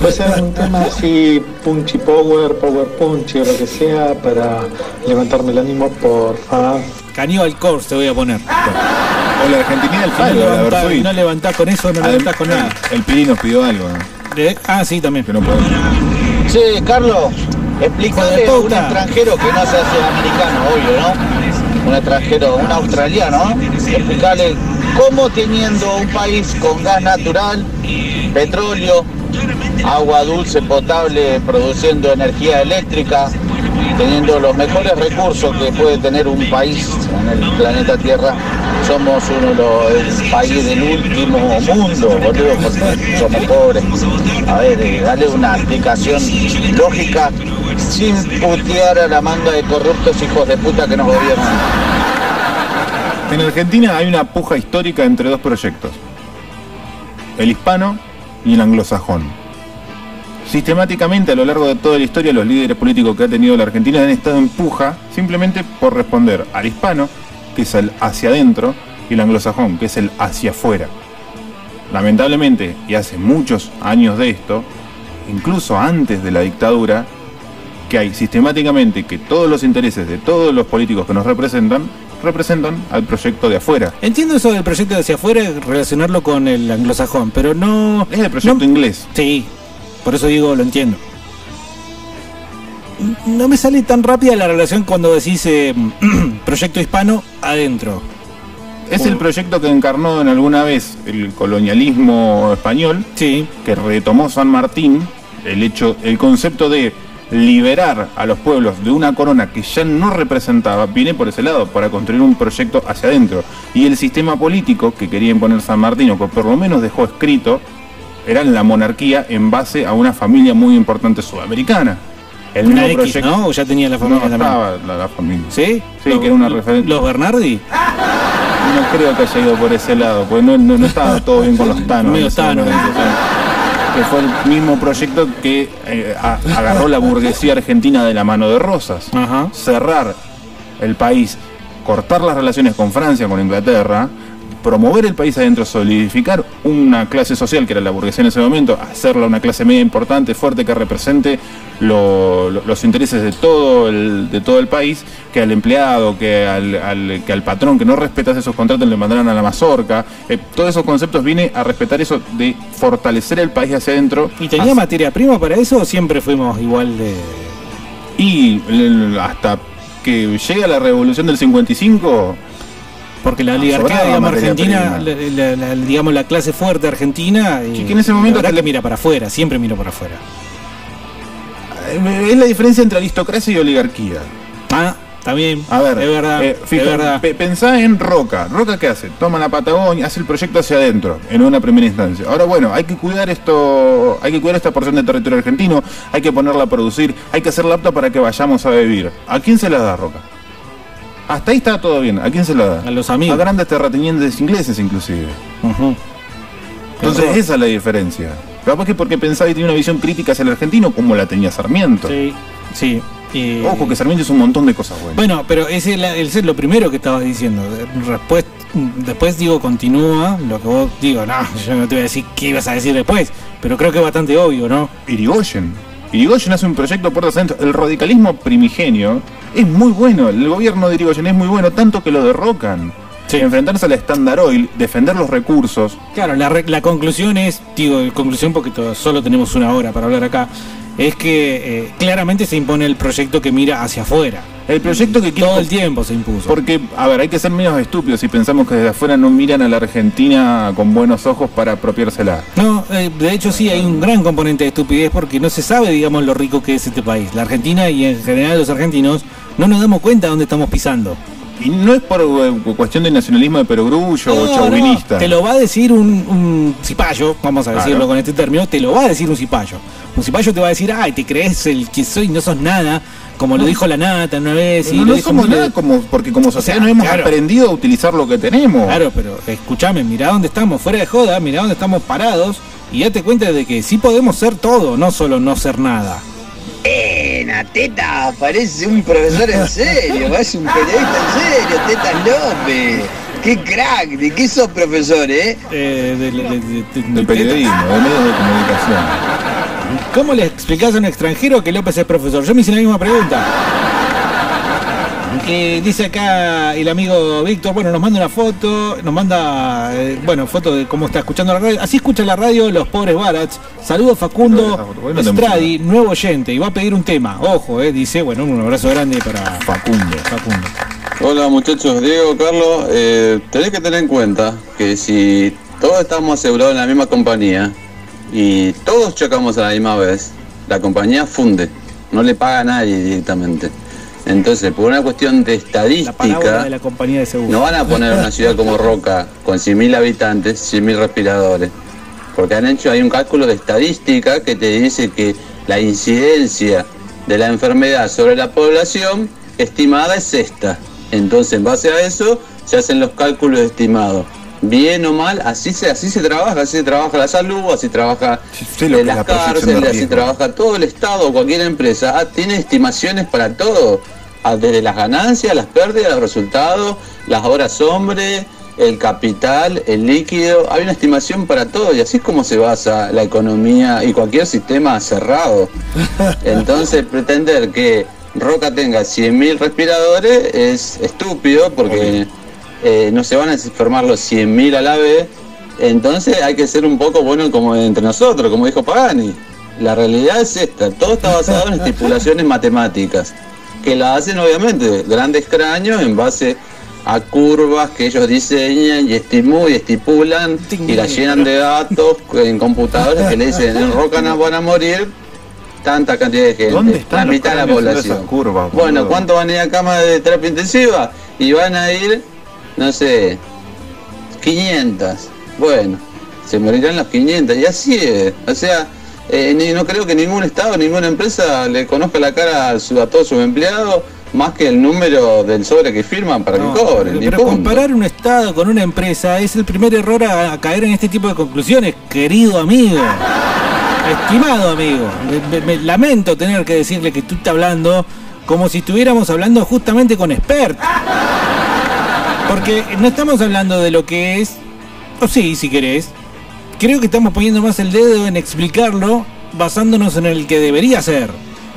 puede ser un tema así, punchy power, power punchy o lo que sea, para levantarme el ánimo, por favor.
Caníbal Corse te voy a poner.
O la Argentina
No
Falo, la
levantás,
Versuit.
no levantás con eso, no
Adem-
levantás con nada.
El Piri nos pidió algo. ¿no?
De- ah, sí, también.
Que no puedo.
Sí, Carlos, explícale a un extranjero que no sea sudamericano, obvio, ¿no? Un extranjero, un australiano, explicarle cómo teniendo un país con gas natural, petróleo, agua dulce potable, produciendo energía eléctrica, teniendo los mejores recursos que puede tener un país en el planeta Tierra, somos uno de los el país del último mundo, boludo, porque somos pobres. A ver, eh, dale una explicación lógica sin putear a la manga de corruptos hijos de puta que nos gobiernan.
En Argentina hay una puja histórica entre dos proyectos. El hispano y el anglosajón. Sistemáticamente a lo largo de toda la historia los líderes políticos que ha tenido la Argentina han estado en puja simplemente por responder al hispano, que es el hacia adentro, y el anglosajón, que es el hacia afuera. Lamentablemente, y hace muchos años de esto, incluso antes de la dictadura, que hay sistemáticamente que todos los intereses de todos los políticos que nos representan representan al proyecto de afuera.
Entiendo eso del proyecto de hacia afuera, relacionarlo con el anglosajón, pero no.
Es el proyecto inglés.
Sí, por eso digo, lo entiendo. No me sale tan rápida la relación cuando decís eh, [clears throat] proyecto hispano adentro.
Es el proyecto que encarnó en alguna vez el colonialismo español,
sí.
que retomó San Martín, el hecho, el concepto de liberar a los pueblos de una corona que ya no representaba, viene por ese lado, para construir un proyecto hacia adentro. Y el sistema político que quería imponer San Martín, o que por lo menos dejó escrito, era la monarquía en base a una familia muy importante sudamericana. El
Una
mismo
X,
proyecto.
¿no? O ya tenía la familia
no, estaba la, la familia.
¿Sí?
Sí, que era una referencia.
¿Los Bernardi?
No creo que haya ido por ese lado, porque no, no, no estaba todo bien con los Thanos.
Medio
en ese
Thanos,
momento, sí. Que fue el mismo proyecto que eh, a- agarró la burguesía argentina de la mano de Rosas. Cerrar el país, cortar las relaciones con Francia, con Inglaterra, promover el país adentro, solidificar una clase social que era la burguesía en ese momento, hacerla una clase media importante, fuerte, que represente lo- lo- los intereses de todo el, de todo el país, que al empleado, que al, al- que al patrón que no respetase esos contratos le mandaran a la mazorca. Eh, todos esos conceptos viene a respetar eso de fortalecer el país hacia adentro.
¿Y tenía materia prima para eso o siempre fuimos igual de.?
Y el- hasta que llega la revolución del 55.
Porque la oligarquía, digamos, argentina,
prima.
la, la- la- digamos, la clase fuerte argentina. Y,
que en ese momento
la
que
mira para afuera, siempre miro para afuera.
Eh, Es la diferencia entre aristocracia y oligarquía.
Ah, también.
A ver,
es verdad.
eh, fija-
es verdad.
pe- pensá en Roca. ¿Roca qué hace? Toma la Patagonia, hace el proyecto hacia adentro, en una primera instancia. Ahora, bueno, hay que cuidar esto, hay que cuidar esta porción de territorio argentino, hay que ponerla a producir, hay que hacerla apta para que vayamos a vivir. ¿A quién se la da Roca? Hasta ahí está todo bien. ¿A quién se la da?
A los amigos.
A grandes terratenientes ingleses, inclusive. Entonces, esa es la diferencia. Capaz que porque pensaba y tenía una visión crítica hacia el argentino, como la tenía Sarmiento.
Sí, sí. Y-
Ojo, que Sarmiento hizo un montón de cosas buenas.
Bueno, pero es, ese es lo primero que estabas diciendo. Después, después digo, continúa lo que vos digo. No, yo no te voy a decir qué ibas a decir después, pero creo que es bastante obvio, ¿no?
Irigoyen. Irigoyen hace un proyecto puertas adentro. El radicalismo primigenio es muy bueno. El gobierno de Irigoyen es muy bueno, tanto que lo derrocan. Enfrentarse al Standard Oil, defender los recursos.
Claro, la, conclusión es, digo, conclusión porque solo tenemos una hora para hablar acá, es que eh, claramente se impone el proyecto que mira hacia afuera.
El proyecto que quiere-
Todo el tiempo se impuso.
Porque, a ver, hay que ser menos estúpidos si pensamos que desde afuera no miran a la Argentina con buenos ojos para apropiársela.
No, eh, de hecho sí hay un gran componente de estupidez porque no se sabe, digamos, lo rico que es este país. La Argentina y en general los argentinos no nos damos cuenta de dónde estamos pisando.
Y no es por eh, cuestión de nacionalismo de perogrullo o chauvinista.
no, te lo va a decir un, un cipayo, vamos a decirlo con este término, te lo va a decir un cipayo. Un cipayo te va a decir, ay, te crees el que soy, no sos nada, como lo dijo la nata una vez. y
no,
lo
no somos nada como, porque como sociedad
sea,
no hemos
claro.
aprendido a utilizar lo que tenemos.
Claro, pero escúchame, mira dónde estamos, fuera de joda, mira dónde estamos parados y date cuenta de que sí podemos ser todo, no solo no ser nada.
Eh, Teta, parece un profesor en serio, [laughs] parece un periodista en serio, Teta López. Qué crack, ¿de qué sos profesor, eh?
de, de- de- de-
de periodismo, de medios de comunicación.
¿Cómo le explicás a un extranjero que López es profesor? Yo me hice la misma pregunta. Eh, dice acá el amigo Víctor, bueno, nos manda una foto, nos manda, eh, bueno, foto de cómo está escuchando la radio. Así escucha la radio los pobres Barats. Saludos Facundo
Bueno, te
Estradi, nuevo oyente, y va a pedir un tema. Ojo, eh, dice, bueno, un abrazo grande para
Facundo.
Facundo.
Hola muchachos, Diego, Carlos, eh, tenés que tener en cuenta que si todos estamos asegurados en la misma compañía y todos chocamos a la misma vez, la compañía funde, no le paga a nadie directamente. Entonces, por una cuestión de estadística,
de la compañía de seguro.
no van a poner una ciudad como Roca con 100.000 habitantes, 100.000 respiradores. Porque han hecho, hay un cálculo de estadística que te dice que la incidencia de la enfermedad sobre la población estimada es esta. Entonces, en base a eso, se hacen los cálculos estimados. Bien o mal, así se, así se trabaja, así se trabaja la salud, así trabaja eh, las
la
cárceles, así trabaja todo el Estado, cualquier empresa. Ah, tiene estimaciones para todo, desde las ganancias, las pérdidas, los resultados, las horas hombre, el capital, el líquido. Hay una estimación para todo y así es como se basa la economía y cualquier sistema cerrado. [laughs] Entonces, pretender que Roca tenga 100.000 respiradores es estúpido porque eh, no se van a enfermar los 100.000 a la vez. Entonces hay que ser un poco bueno como entre nosotros, como dijo Pagani. La realidad es esta, todo está basado en [laughs] estipulaciones matemáticas, que la hacen obviamente grandes cráneos en base a curvas que ellos diseñan y estimulan y estipulan y la llenan de datos en computadores que le dicen en Roca no van a morir tanta cantidad de gente,
¿Dónde están
la mitad de la población.
curvas,
bueno? ¿cuánto van a ir a cama de terapia intensiva? Y van a ir, no sé, 500. Bueno, se morirán las 500 y así es. O sea, eh, ni- no creo que ningún estado, ninguna empresa le conozca la cara a, su- a todos sus empleados más que el número del sobre que firman para
No,
que cobren.
pero
punto.
comparar un Estado con una empresa es el primer error a, a caer en este tipo de conclusiones, querido amigo. Estimado amigo, me, me- me lamento tener que decirle que tú estás hablando como si estuviéramos hablando justamente con expertos. Porque no estamos hablando de lo que es, o sí, si querés. Creo que estamos poniendo más el dedo en explicarlo basándonos en el que debería ser.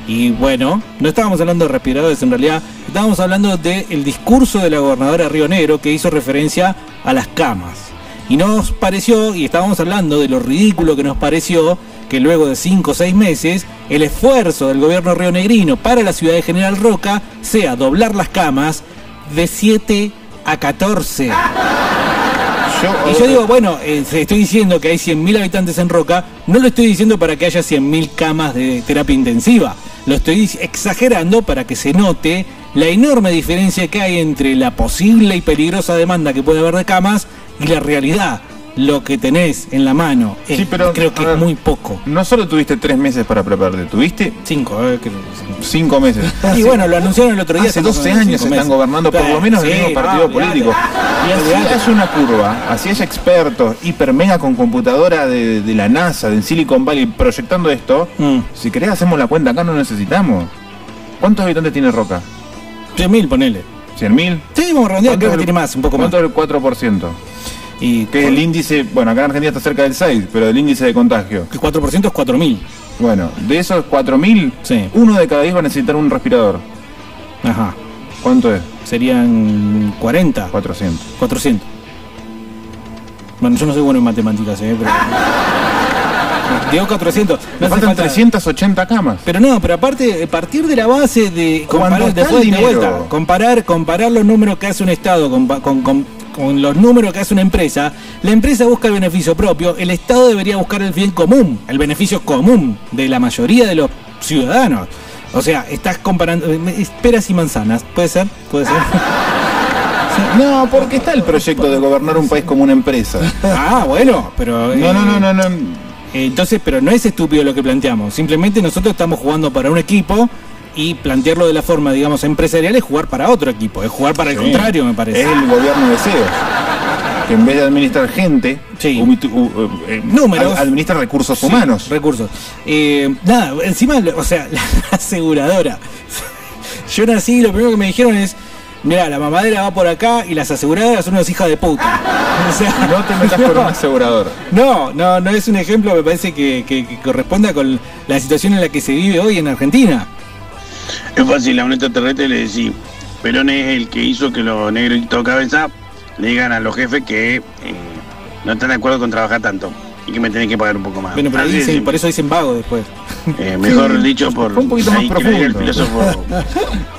Y bueno, no estábamos hablando de respiradores en realidad, estábamos hablando del discurso de la gobernadora Río Negro que hizo referencia a las camas. Y nos pareció, y estábamos hablando de lo ridículo que nos pareció, que luego de 5 o 6 meses, el esfuerzo del gobierno rionegrino para la ciudad de General Roca sea doblar las camas de 7 a 14. Y yo digo, bueno, eh, estoy diciendo que hay 100.000 habitantes en Roca, no lo estoy diciendo para que haya 100.000 camas de terapia intensiva, lo estoy exagerando para que se note la enorme diferencia que hay entre la posible y peligrosa demanda que puede haber de camas y la realidad. Lo que tenés en la mano es-
Sí, pero,
creo que es muy poco.
No solo tuviste tres meses para prepararte, tuviste
cinco,
cinco meses. [laughs]
Y bueno, lo anunciaron el otro día.
Hace
hace
12
como
años están gobernando por lo menos el mismo partido
no,
político. Y así haya una curva, así haya expertos, hiper mega con computadora de, de la NASA, de Silicon Valley, proyectando esto.
Mm.
Si querés hacemos la cuenta acá, no necesitamos. ¿Cuántos habitantes tiene Roca?
100.000, ponele.
¿100.000?
Sí, vamos a redondear,
¿Cuánto
creo que
es
tiene más, un poco más.
¿Cuánto es el 4%?
Y
que es el índice, bueno, acá en Argentina está cerca del 6, pero el índice de contagio.
El 4% es 4.000.
Bueno, de esos 4.000, uno de cada 10 va a necesitar un respirador.
Ajá.
¿Cuánto es?
Serían 40.
400.
400. Bueno, yo no soy bueno en matemáticas, ¿eh? Pero... [laughs] Digo 400.
Le
hace
faltan
falta-
380 camas.
Pero no, pero aparte, a partir de la base de comparar, después de vuelta, comparar, comparar los números que hace un Estado con, con- con- con los números que hace una empresa, la empresa busca el beneficio propio, el Estado debería buscar el bien común, el beneficio común de la mayoría de los ciudadanos. O sea, estás comparando eh, esperas y manzanas, ¿puede ser? ¿Puede ser? [laughs]
No, porque está el proyecto de gobernar un país como una empresa.
Ah, bueno, pero.
No, no, no, no, no.
Eh, Entonces, pero no es estúpido lo que planteamos. Simplemente nosotros estamos jugando para un equipo y plantearlo de la forma, digamos, empresarial es jugar para otro equipo, es jugar para el
Sí.
contrario, me parece.
Es el gobierno de SEO. Que en vez de administrar gente, u- u- eh,
Números.
ad- administra recursos
Sí,
humanos.
Recursos. Eh, nada, encima, o sea, [laughs] la aseguradora. Yo nací y lo primero que me dijeron es, mira, la mamadera va por acá y las aseguradoras son unas hijas de puta. [laughs] O sea,
No te metas con [laughs] un asegurador.
No, no, no es un ejemplo, me parece que, que- que corresponda con la situación en la que se vive hoy en Argentina.
Es fácil, a un extraterrestre le decís, Perón es el que hizo que los negritos cabeza le digan a los jefes que eh, no están de acuerdo con trabajar tanto y que me tienen que pagar un poco más.
Bueno, pero dicen, por eso dicen vago después. [laughs]
Eh, mejor
Sí.
dicho por
Fue un poquito más
diga el
profundo.
filósofo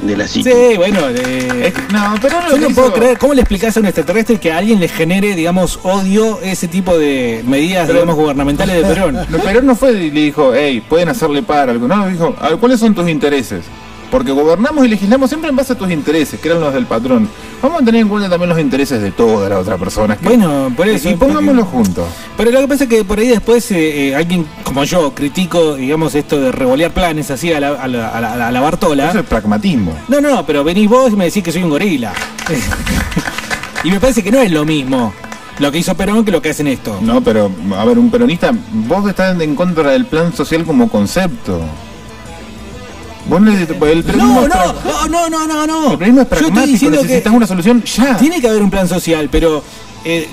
de la psique.
Sí, bueno, eh,
no, pero
yo no puedo creer, ¿cómo le explicás a un extraterrestre que a alguien le genere, digamos, odio ese tipo de medidas,
Pero-
digamos, gubernamentales de [laughs] Perón?
No, Perón no fue y le dijo, hey, pueden hacerle par algo. No, dijo, a ver, ¿cuáles son tus intereses? Porque gobernamos y legislamos siempre en base a tus intereses, que eran los del patrón. Vamos a tener en cuenta también los intereses de toda la otra persona. que-
Bueno, por eso.
Y pongámoslos juntos.
Pero lo que pasa es que por ahí después eh, eh, alguien como yo critico, digamos, esto de revolear planes así a la, a la, a la- a la Bartola.
Eso es pragmatismo.
No, no, pero venís vos y me decís que soy un gorila. [laughs] y me parece que no es lo mismo lo que hizo Perón que lo que hacen esto.
No, pero, a ver, un peronista, vos estás en contra del plan social como concepto. Vos necesitas, el
No, no, no, no, no, no, no.
El peronismo es
Yo estoy
pragmático,
diciendo que
necesitas una solución ya.
Tiene que haber un plan social, pero eh,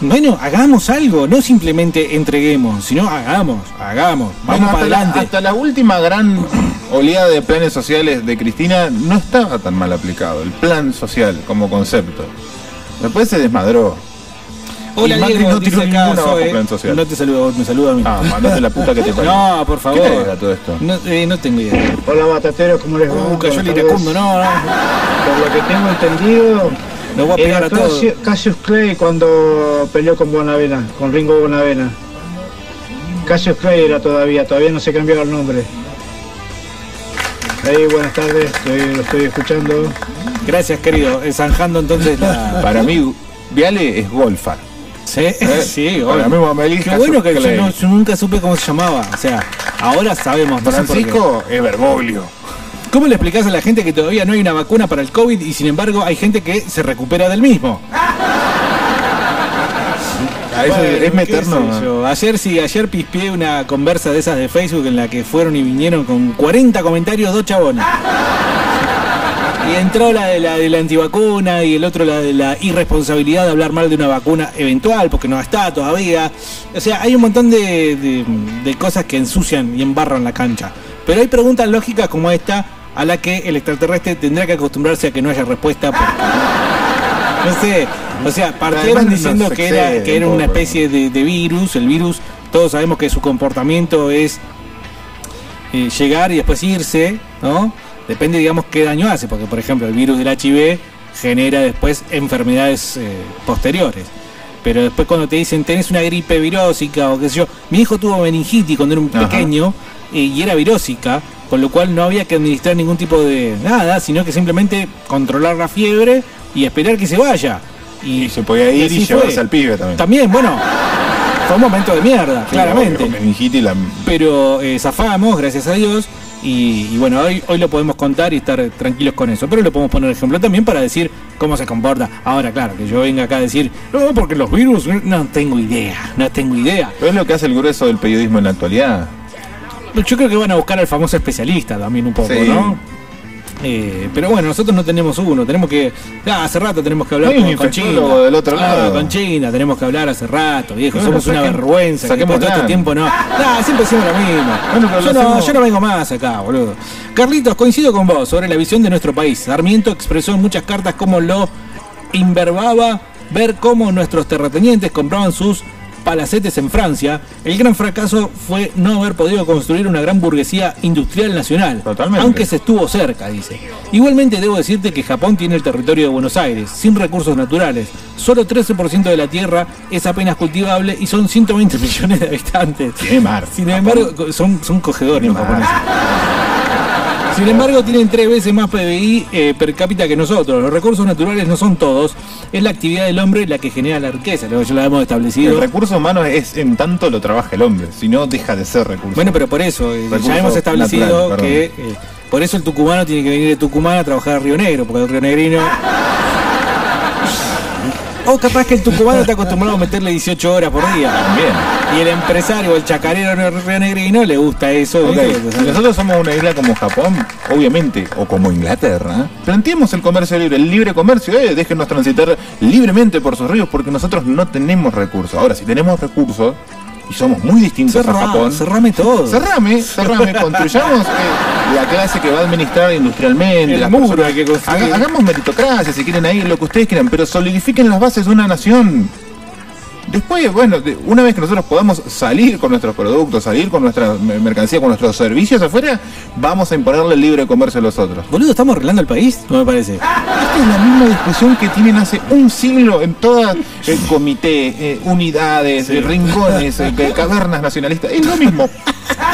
bueno, hagamos algo, no simplemente entreguemos, sino hagamos, hagamos, vamos
Bueno,
para
la,
adelante.
hasta la última gran oleada de planes sociales de Cristina no estaba tan mal aplicado, el plan social como concepto. Después se desmadró.
Hola
Y Macri
Diego,
no tiró
acá Zoe.
plan social.
No te saludo, me saluda a mí.
Ah, mandate la puta que te [laughs] parió.
No, por favor.
¿Qué le era todo esto?
No, eh, no tengo idea.
Hola batateros, ¿cómo les va?
Uh, cayó el iracundo, no, no.
Por lo que tengo entendido,
Lo voy a pegar
era
a todos.
Cassius, Cassius Clay cuando peleó con Bonavena, con Ringo Bonavena. Cassius Clay era todavía, todavía no se cambió el nombre. Hey, buenas tardes, estoy- lo estoy escuchando.
Gracias, querido. Eh, Zanjando entonces la.
Para mí, Viale es golfa.
Sí, sí,
Para
obvio.
Mameli
Qué bueno que yo,
Clay.
no- yo nunca supe cómo se llamaba. O sea, ahora sabemos. no sé por qué.
Francisco es Bergoglio.
¿Cómo le explicás a la gente que todavía no hay una vacuna para el COVID y sin embargo hay gente que se recupera del mismo?
Ah, eso
Bueno,
es
qué
meternos.
sé yo. Ayer sí, ayer pispié una conversa de esas de Facebook en la que fueron y vinieron con 40 comentarios dos chabones. Y entró la de la de la antivacuna y el otro la de la irresponsabilidad de hablar mal de una vacuna eventual, porque no está todavía. O sea, hay un montón de, de- de cosas que ensucian y embarran la cancha. Pero hay preguntas lógicas como esta a la que el extraterrestre tendrá que acostumbrarse a que no haya respuesta porque no sé, o sea, partieron diciendo que era, que era
un
una especie de, de virus, el virus, todos sabemos que su comportamiento es eh, llegar y después irse, ¿no? Depende, digamos, qué daño hace, porque por ejemplo el virus del HIV genera después enfermedades eh, posteriores. Pero después cuando te dicen tenés una gripe virósica o qué sé yo, mi hijo tuvo meningitis cuando era un
Ajá.
pequeño eh, y era virósica, con lo cual no había que administrar ningún tipo de nada, sino que simplemente controlar la fiebre y esperar que se vaya. Y,
se podía ir y llevarse
fue.
al pibe también.
También, bueno, fue un momento de mierda,
Sí,
claramente.
meningitis, la-
Pero eh, zafamos, gracias a Dios. Y, y bueno, hoy, hoy lo podemos contar y estar tranquilos con eso. Pero lo podemos poner ejemplo también para decir cómo se comporta. Ahora, claro, que yo venga acá a decir, no, porque los virus, no tengo idea, no tengo idea.
Pero es lo que hace el grueso del periodismo en la actualidad.
Yo creo que van a buscar al famoso especialista también un poco,
Sí.
¿no? Eh, pero bueno, nosotros no tenemos uno, tenemos que. ah, hace rato tenemos que hablar con, con China.
del otro
Ah,
lado.
con China, tenemos que hablar hace rato, viejo. Somos una
saquen-
vergüenza. que
saquemos
todo este tiempo no. Nah, siempre hacemos lo mismo.
Bueno,
yo,
lo hacemos-
yo no vengo más acá, boludo. Carlitos, coincido con vos sobre la visión de nuestro país. Sarmiento expresó en muchas cartas cómo lo inverbaba ver cómo nuestros terratenientes compraban sus palacetes en Francia. El gran fracaso fue no haber podido construir una gran burguesía industrial nacional. Aunque se estuvo cerca, dice. Igualmente debo decirte que Japón tiene el territorio de Buenos Aires, sin recursos naturales. Solo 13% de la tierra es apenas cultivable y son 120 millones de habitantes.
Tiene mar.
Sin embargo, son, son cogedores los japoneses. Sin embargo, tienen tres veces más PBI eh, per cápita que nosotros. Los recursos naturales no son todos. Es la actividad del hombre la que genera la riqueza, lo que ya lo hemos establecido.
El recurso humano es en tanto lo trabaja el hombre, si no deja de ser recurso.
Bueno, pero por eso, eh, ya hemos establecido
natural,
que eh, por eso el tucumano tiene que venir de Tucumán a trabajar a Río Negro, porque el Río Negrino. [laughs] O capaz que el tucumano está acostumbrado a meterle 18 horas por día.
También.
Y el empresario, el chacarero del Río Negrino, le gusta eso.
Nosotros somos una isla como Japón, obviamente, o como Inglaterra, planteemos el comercio libre, el libre comercio, eh, déjenos transitar libremente por sus ríos, porque nosotros no tenemos recursos. Ahora, si tenemos recursos, y somos muy distintos
Cerrá,
a Japón,
cerrame todo.
cerrame, [laughs] cerrame, construyamos eh, la clase que va a administrar industrialmente, las
muro que construir.
Haga- hagamos meritocracia, si quieren ahí, lo que ustedes quieran, pero solidifiquen las bases de una nación. Después, bueno, una vez que nosotros podamos salir con nuestros productos, salir con nuestra me- mercancía, con nuestros servicios afuera, vamos a imponerle el libre comercio a los otros.
Boludo, ¿estamos arreglando el país? No me parece.
Esta es la misma discusión que tienen hace un siglo en todas el comité, eh, unidades, eh, rincones, eh, cavernas nacionalistas. Es lo mismo.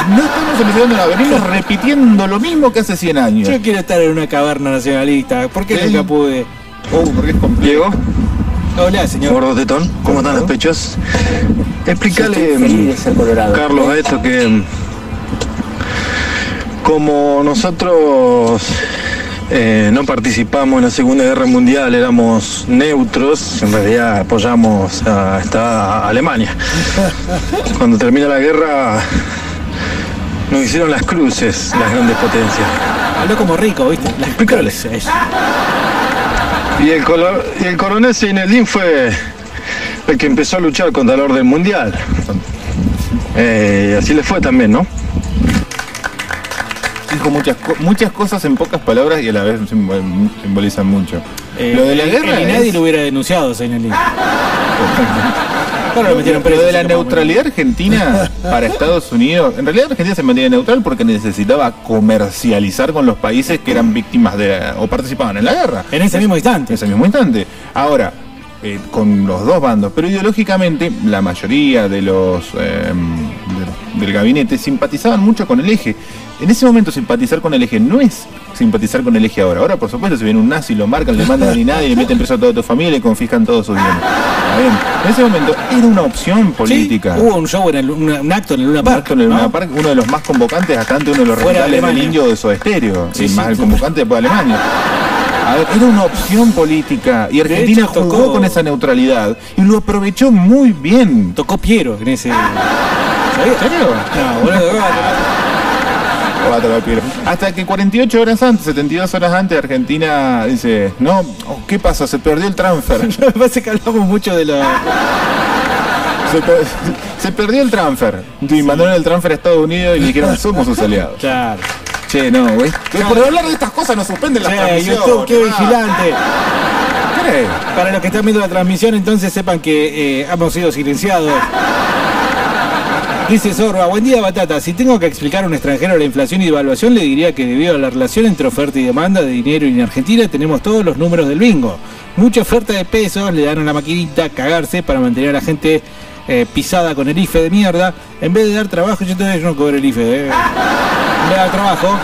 No estamos solucionando nada, venimos repitiendo lo mismo que hace 100 años.
Yo quiero estar en una caverna nacionalista. ¿Por qué nunca pude?
Oh, porque es complejo.
Diego,
Hola, señor.
gordo tetón, ¿cómo están los pechos? Explícale, mm, Carlos, a esto que mm, como nosotros eh, no participamos en la Segunda Guerra Mundial, éramos neutros, en realidad apoyamos a, esta Alemania. Cuando termina la guerra nos hicieron las cruces, las grandes potencias.
Habló como rico, ¿viste? Las cruces.
Y el, y el coronel Zinedine fue el que empezó a luchar contra el orden mundial. Eh, así le fue también, ¿no?
Dijo muchas, muchas cosas en pocas palabras y a la vez simbol- simbolizan mucho.
Eh,
lo de la
el-
guerra es-
nadie lo hubiera denunciado, Zeinelin. [laughs] Claro, lo metieron preso.
Lo de la neutralidad argentina para Estados Unidos, en realidad Argentina se mantenía neutral porque necesitaba comercializar con los países que eran víctimas de la- o participaban en la guerra.
En ese mismo instante.
En ese mismo instante. Ahora, eh, con los dos bandos, pero ideológicamente la mayoría de los, eh, de- del gabinete simpatizaban mucho con el eje. En ese momento simpatizar con el eje no es simpatizar con el eje ahora. Ahora, por supuesto, si viene un nazi, lo marcan, le mandan ni nadie, le meten preso a toda tu familia y confiscan todos sus bienes. En ese momento era una opción política.
Hubo un show en el, un, un acto en el Luna
Un
Park.
acto en el
¿no?
Luna Park, uno de los más convocantes, hasta antes uno de los recitales del indio de Soda Stereo,
Sí,
más el convocante después de Alemania. A ver, era una opción política y Argentina
hecho,
jugó
tocó-
con esa neutralidad y lo aprovechó muy bien.
Tocó Piero en ese. [laughs] ¿Sabías? No, boludo,
Hasta que 48 horas antes, 72 horas antes, Argentina dice, no, oh, ¿qué pasa? Se perdió el transfer. [laughs]
Me parece que hablamos mucho de la.
Se, per- se perdió el transfer. Y mandaron el transfer a Estados Unidos y le dijeron, somos sus aliados.
Claro.
Che, no, güey. Por hablar de estas cosas nos suspenden las
Che,
transmisiones.
YouTube, qué vigilante. Para los que están viendo la transmisión, entonces sepan que eh, hemos sido silenciados. Dice Sorba, buen día Batata. Si tengo que explicar a un extranjero la inflación y devaluación, le diría que debido a la relación entre oferta y demanda de dinero en Argentina tenemos todos los números del bingo. Mucha oferta de pesos, le dan a la maquinita cagarse para mantener a la gente eh, pisada con el IFE de mierda. En vez de dar trabajo, yo todavía no cobro el IFE. eh. De dar trabajo.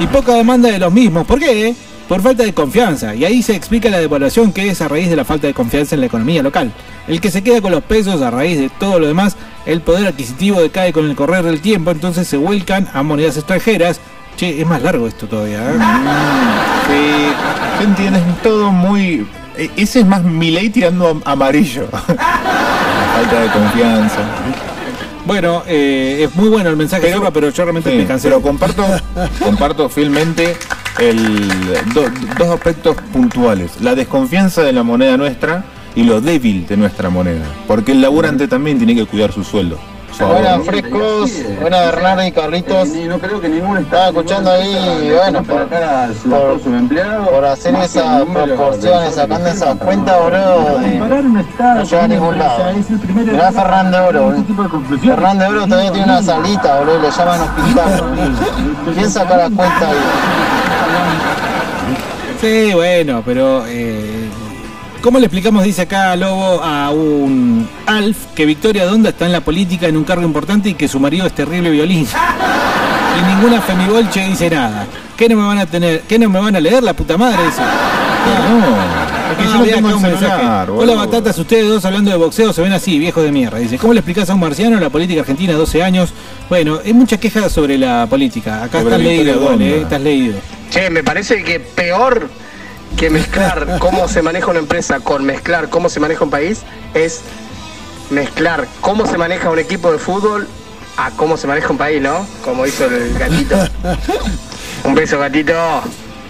Y poca demanda de los mismos. ¿Por qué? Por falta de confianza. Y ahí se explica la devaluación que es a raíz de la falta de confianza en la economía local. El que se queda con los pesos a raíz de todo lo demás, el poder adquisitivo decae con el correr del tiempo, entonces se vuelcan a monedas extranjeras. Che, es más largo esto todavía. ¿eh? [laughs]
Sí, ¿te entiendes? Todo muy... e- Ese es más Milei tirando amarillo. [laughs] Falta de confianza.
Bueno, eh, es muy bueno el mensaje, Sorba, pero yo realmente
Sí,
me cansé.
pero comparto, comparto fielmente el, do- dos aspectos puntuales. La desconfianza de la moneda nuestra y lo débil de nuestra moneda. Porque el laburante también tiene que cuidar su sueldo.
Buenas frescos, buenas Bernardo y Carlitos.
No creo que ninguno
Estaba escuchando ahí, bueno, por, por, por hacer esas proporciones, sacando esas cuentas, boludo, de- no llega a ningún lado. Mirá de Oro, boludo. Ferran de Oro todavía tiene una salita, boludo, le llaman hospital. ¿Quién saca la cuenta ahí?
Sí, bueno, pero eh, ¿cómo le explicamos, dice acá Lobo, a un Alf que Victoria Donda está en la política en un cargo importante y que su marido es terrible violín? Y ninguna femibolche dice nada. ¿Qué no me van a tener? ¿Qué no me van a leer la puta madre? Dice.
No, es que
Ah,
yo no tengo
un
celular,
Hola batatas, ustedes dos hablando de boxeo se ven así, viejos de mierda. Dice, ¿cómo le explicás a un marciano la política argentina 12 años? Bueno, hay mucha queja sobre la política. Acá
Sobre
estás leído, eh, estás leído.
Che, me parece que peor que mezclar [laughs] cómo se maneja una empresa con mezclar cómo se maneja un país es mezclar cómo se maneja un equipo de fútbol a cómo se maneja un país, ¿no? Como hizo el gatito. [laughs] Un beso, gatito.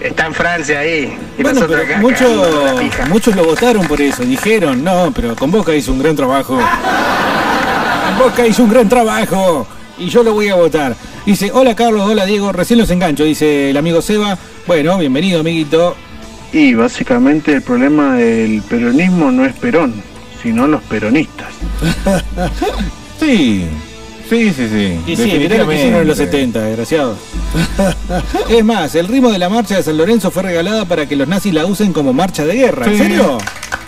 Está en Francia ahí. Y
Bueno,
nosotros
pero
acá la pija.
muchos lo votaron por eso. Dijeron, no, pero con Boca hizo un gran trabajo. Con [laughs] Boca hizo un gran trabajo. Y yo lo voy a votar. Dice, hola Carlos, hola Diego, recién los engancho, dice el amigo Seba. Bueno, bienvenido, amiguito.
Y básicamente el problema del peronismo no es Perón, sino los peronistas. [laughs]
Sí, sí, sí, sí.
Y sí, mirá lo que hicieron en los 70, desgraciados. [laughs] es más, el ritmo de la marcha de San Lorenzo fue regalada para que los nazis la usen como marcha de guerra. ¿En
Sí.
serio?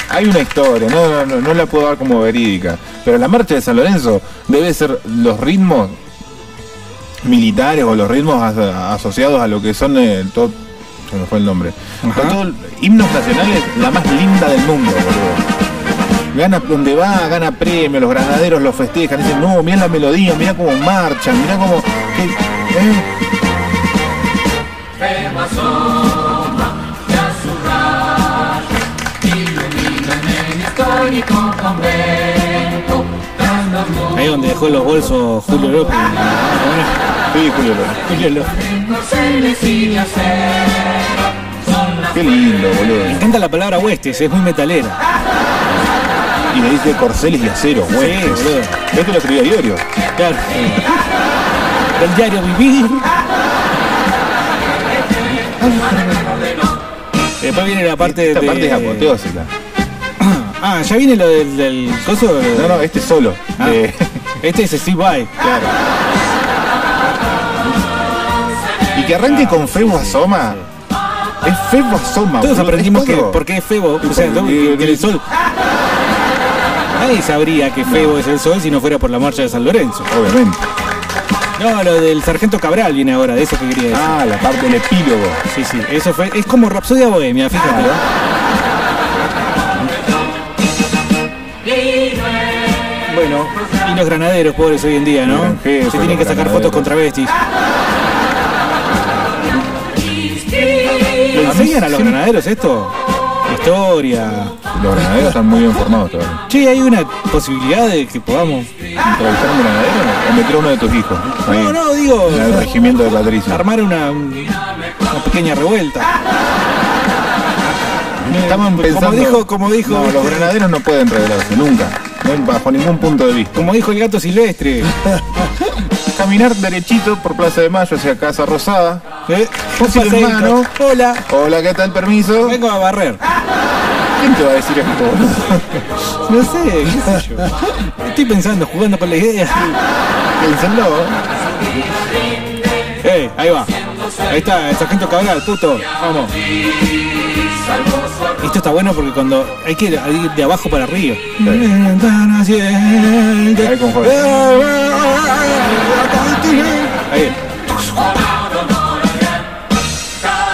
Hay una historia, no, no, no, no la puedo dar como verídica. Pero la marcha de San Lorenzo debe ser los ritmos militares o los ritmos as- asociados a lo que son eh, todo, se me fue el nombre. Con todo- himnos nacionales, la más linda del mundo, boludo. Gana donde va, gana premio, los granaderos lo festejan, dicen, no, mira la melodía, mira cómo marchan, mira cómo. qué- eh".
Ahí donde dejó los bolsos Julio López.
Sí, Julio López.
Julio López.
Qué lindo, boludo.
Me encanta la palabra huestes, es muy metalera.
Y le dice corceles y acero, güey.
Sí, boludo.
Esto lo escribía Iorio.
Claro. Del diario Vivir. [laughs] Después viene la parte
Esta
de...
parte es apoteósica.
Ah, ya viene lo del, del coso.
No, no, este solo.
Ah,
de- [laughs]
Este es Steve Vai.
Claro. Y que arranque con Febo Asoma. Es Febo Asoma.
Todos
boludo,
aprendimos que porque es Febo, o sea, que, que el sol. [laughs] Nadie sabría que Febo es el sol si no fuera por la marcha de San Lorenzo.
Obviamente.
No, lo del sargento Cabral viene ahora, de eso que quería decir.
Ah, la parte del epílogo.
Sí, sí, eso fue. Es como Rapsodia Bohemia, fíjate. [laughs] los granaderos, pobres hoy en día, ¿no? Se tienen que sacar
granaderos.
fotos con travestis. ¿Le enseñan a los granaderos esto? Historia.
Los granaderos están muy bien formados todavía.
Che, hay una posibilidad de que podamos.
¿Entrevistar a un granadero o meter a uno de tus hijos? Ahí,
No, no, digo.
En el regimiento de Patricio.
Armar una, una pequeña revuelta.
Estaban pensando.
Como dijo, como dijo.
No, los granaderos no pueden rebelarse, nunca. No, bajo ningún punto de vista.
Como dijo el gato silvestre. [laughs]
Caminar derechito por Plaza de Mayo hacia Casa Rosada.
¿Eh?
Fósil en
paseíto.
mano.
Hola.
Hola, ¿qué tal? Permiso.
Vengo a barrer.
¿Quién te va a decir esto? [laughs]
No sé, qué sé yo. Estoy pensando, jugando con la idea.
Piénsenlo.
Eh, ahí va. Ahí está, el sargento Cabral, puto. Vamos. Esto está bueno porque cuando hay que ir de abajo para arriba.
Con
Ahí.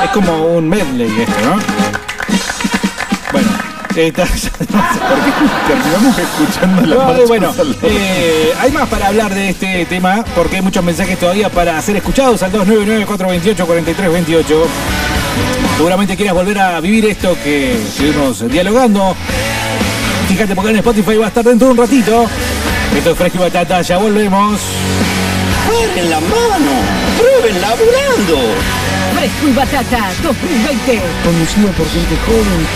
Es como un medley esto, ¿no? Bueno, está. [laughs]
Terminamos escuchando la
No, bueno, eh, hay más para hablar de este tema porque hay muchos mensajes todavía para ser escuchados al 299-428-4328. Seguramente quieras volver a vivir esto que estuvimos dialogando. Fíjate porque en Spotify va a estar dentro de un ratito. Esto es Fresco y Batata, ya volvemos.
¡Paren la mano! ¡Prueben laburando!
Fresco y Batata 2020.
Conducido por gente joven.